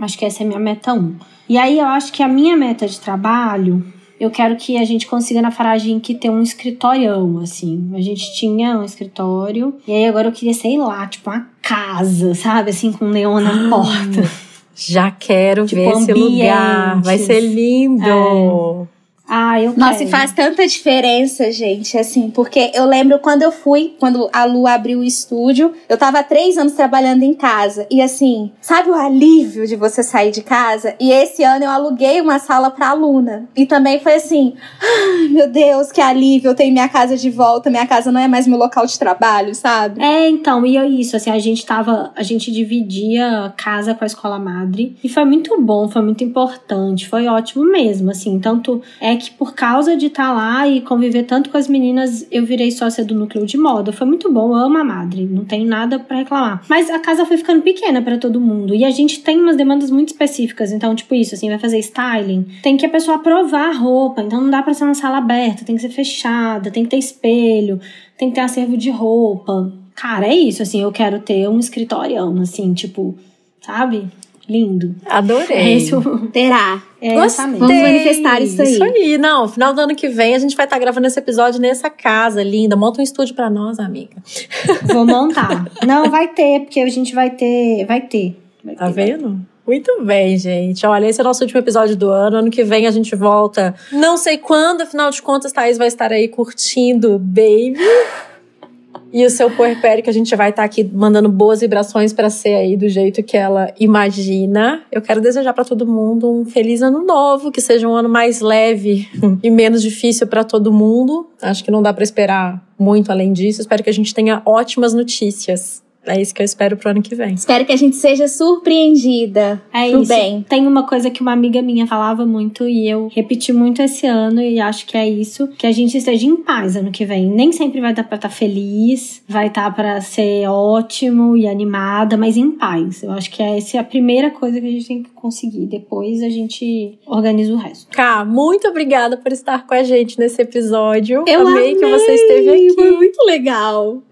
Acho que essa é a minha meta 1. Um. E aí eu acho que a minha meta de trabalho, eu quero que a gente consiga na Faragem que ter um escritório assim. A gente tinha um escritório, e aí agora eu queria, sei lá, tipo uma casa, sabe? Assim, com leão na ah. porta. Já quero tipo, ver esse lugar. Vai ser lindo. É. Ah, eu Nossa, e faz tanta diferença, gente, assim, porque eu lembro quando eu fui, quando a Lu abriu o estúdio, eu tava há três anos trabalhando em casa. E assim, sabe o alívio de você sair de casa? E esse ano eu aluguei uma sala pra aluna. E também foi assim, ah, meu Deus, que alívio, eu tenho minha casa de volta, minha casa não é mais meu local de trabalho, sabe? É, então, e é isso, assim, a gente tava, a gente dividia casa com a escola madre. E foi muito bom, foi muito importante, foi ótimo mesmo, assim, tanto é que por causa de estar tá lá e conviver tanto com as meninas, eu virei sócia do núcleo de moda. Foi muito bom, eu amo a madre, não tem nada para reclamar. Mas a casa foi ficando pequena para todo mundo e a gente tem umas demandas muito específicas. Então, tipo isso, assim, vai fazer styling, tem que a pessoa provar a roupa, então não dá para ser uma sala aberta, tem que ser fechada, tem que ter espelho, tem que ter acervo de roupa. Cara, é isso, assim, eu quero ter um escritório, assim, tipo, sabe? Lindo. Adorei. É isso terá. É, Gostei. Vamos manifestar isso aí. Isso aí. Não, final do ano que vem a gente vai estar tá gravando esse episódio nessa casa linda. Monta um estúdio para nós, amiga. [laughs] Vou montar. Não, vai ter, porque a gente vai ter. Vai ter. Vai tá vendo? Muito bem, gente. Olha, esse é o nosso último episódio do ano. Ano que vem a gente volta. Não sei quando, afinal de contas, Thaís vai estar aí curtindo Baby. E o seu puerpério, que a gente vai estar tá aqui mandando boas vibrações para ser aí do jeito que ela imagina. Eu quero desejar para todo mundo um feliz ano novo, que seja um ano mais leve [laughs] e menos difícil para todo mundo. Acho que não dá para esperar muito além disso. Espero que a gente tenha ótimas notícias é isso que eu espero pro ano que vem. Espero que a gente seja surpreendida. É pro isso. bem. Tem uma coisa que uma amiga minha falava muito e eu repeti muito esse ano e acho que é isso, que a gente esteja em paz ano que vem. Nem sempre vai dar pra estar tá feliz, vai estar tá para ser ótimo e animada, mas em paz. Eu acho que essa é a primeira coisa que a gente tem que conseguir. Depois a gente organiza o resto. Cá, muito obrigada por estar com a gente nesse episódio. Eu amei, amei. que você esteve aqui. Foi muito legal.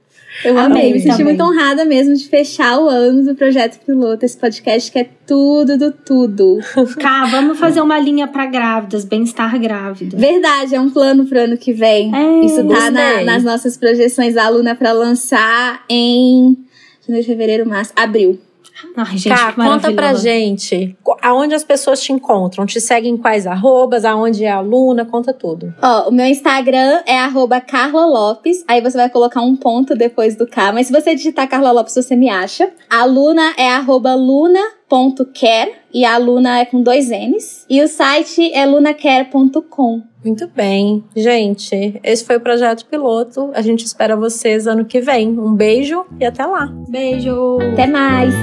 Eu amei, me senti muito honrada mesmo de fechar o ano do Projeto Piloto, esse podcast que é tudo do tudo. [laughs] Cá, vamos fazer uma linha para grávidas, bem-estar grávida. Verdade, é um plano pro ano que vem. É, Isso tá na, nas nossas projeções da aluna para lançar em janeiro, fevereiro, março, abril. Ai, gente, Cá, conta pra gente aonde as pessoas te encontram, te seguem em quais arrobas, aonde é aluna, conta tudo. Ó, o meu Instagram é arroba Carla Lopes, aí você vai colocar um ponto depois do K, mas se você digitar Carla Lopes, você me acha. A aluna é arroba luna.care, e a aluna é com dois N's, e o site é lunacare.com. Muito bem. Gente, esse foi o projeto piloto. A gente espera vocês ano que vem. Um beijo e até lá. Beijo. Até mais.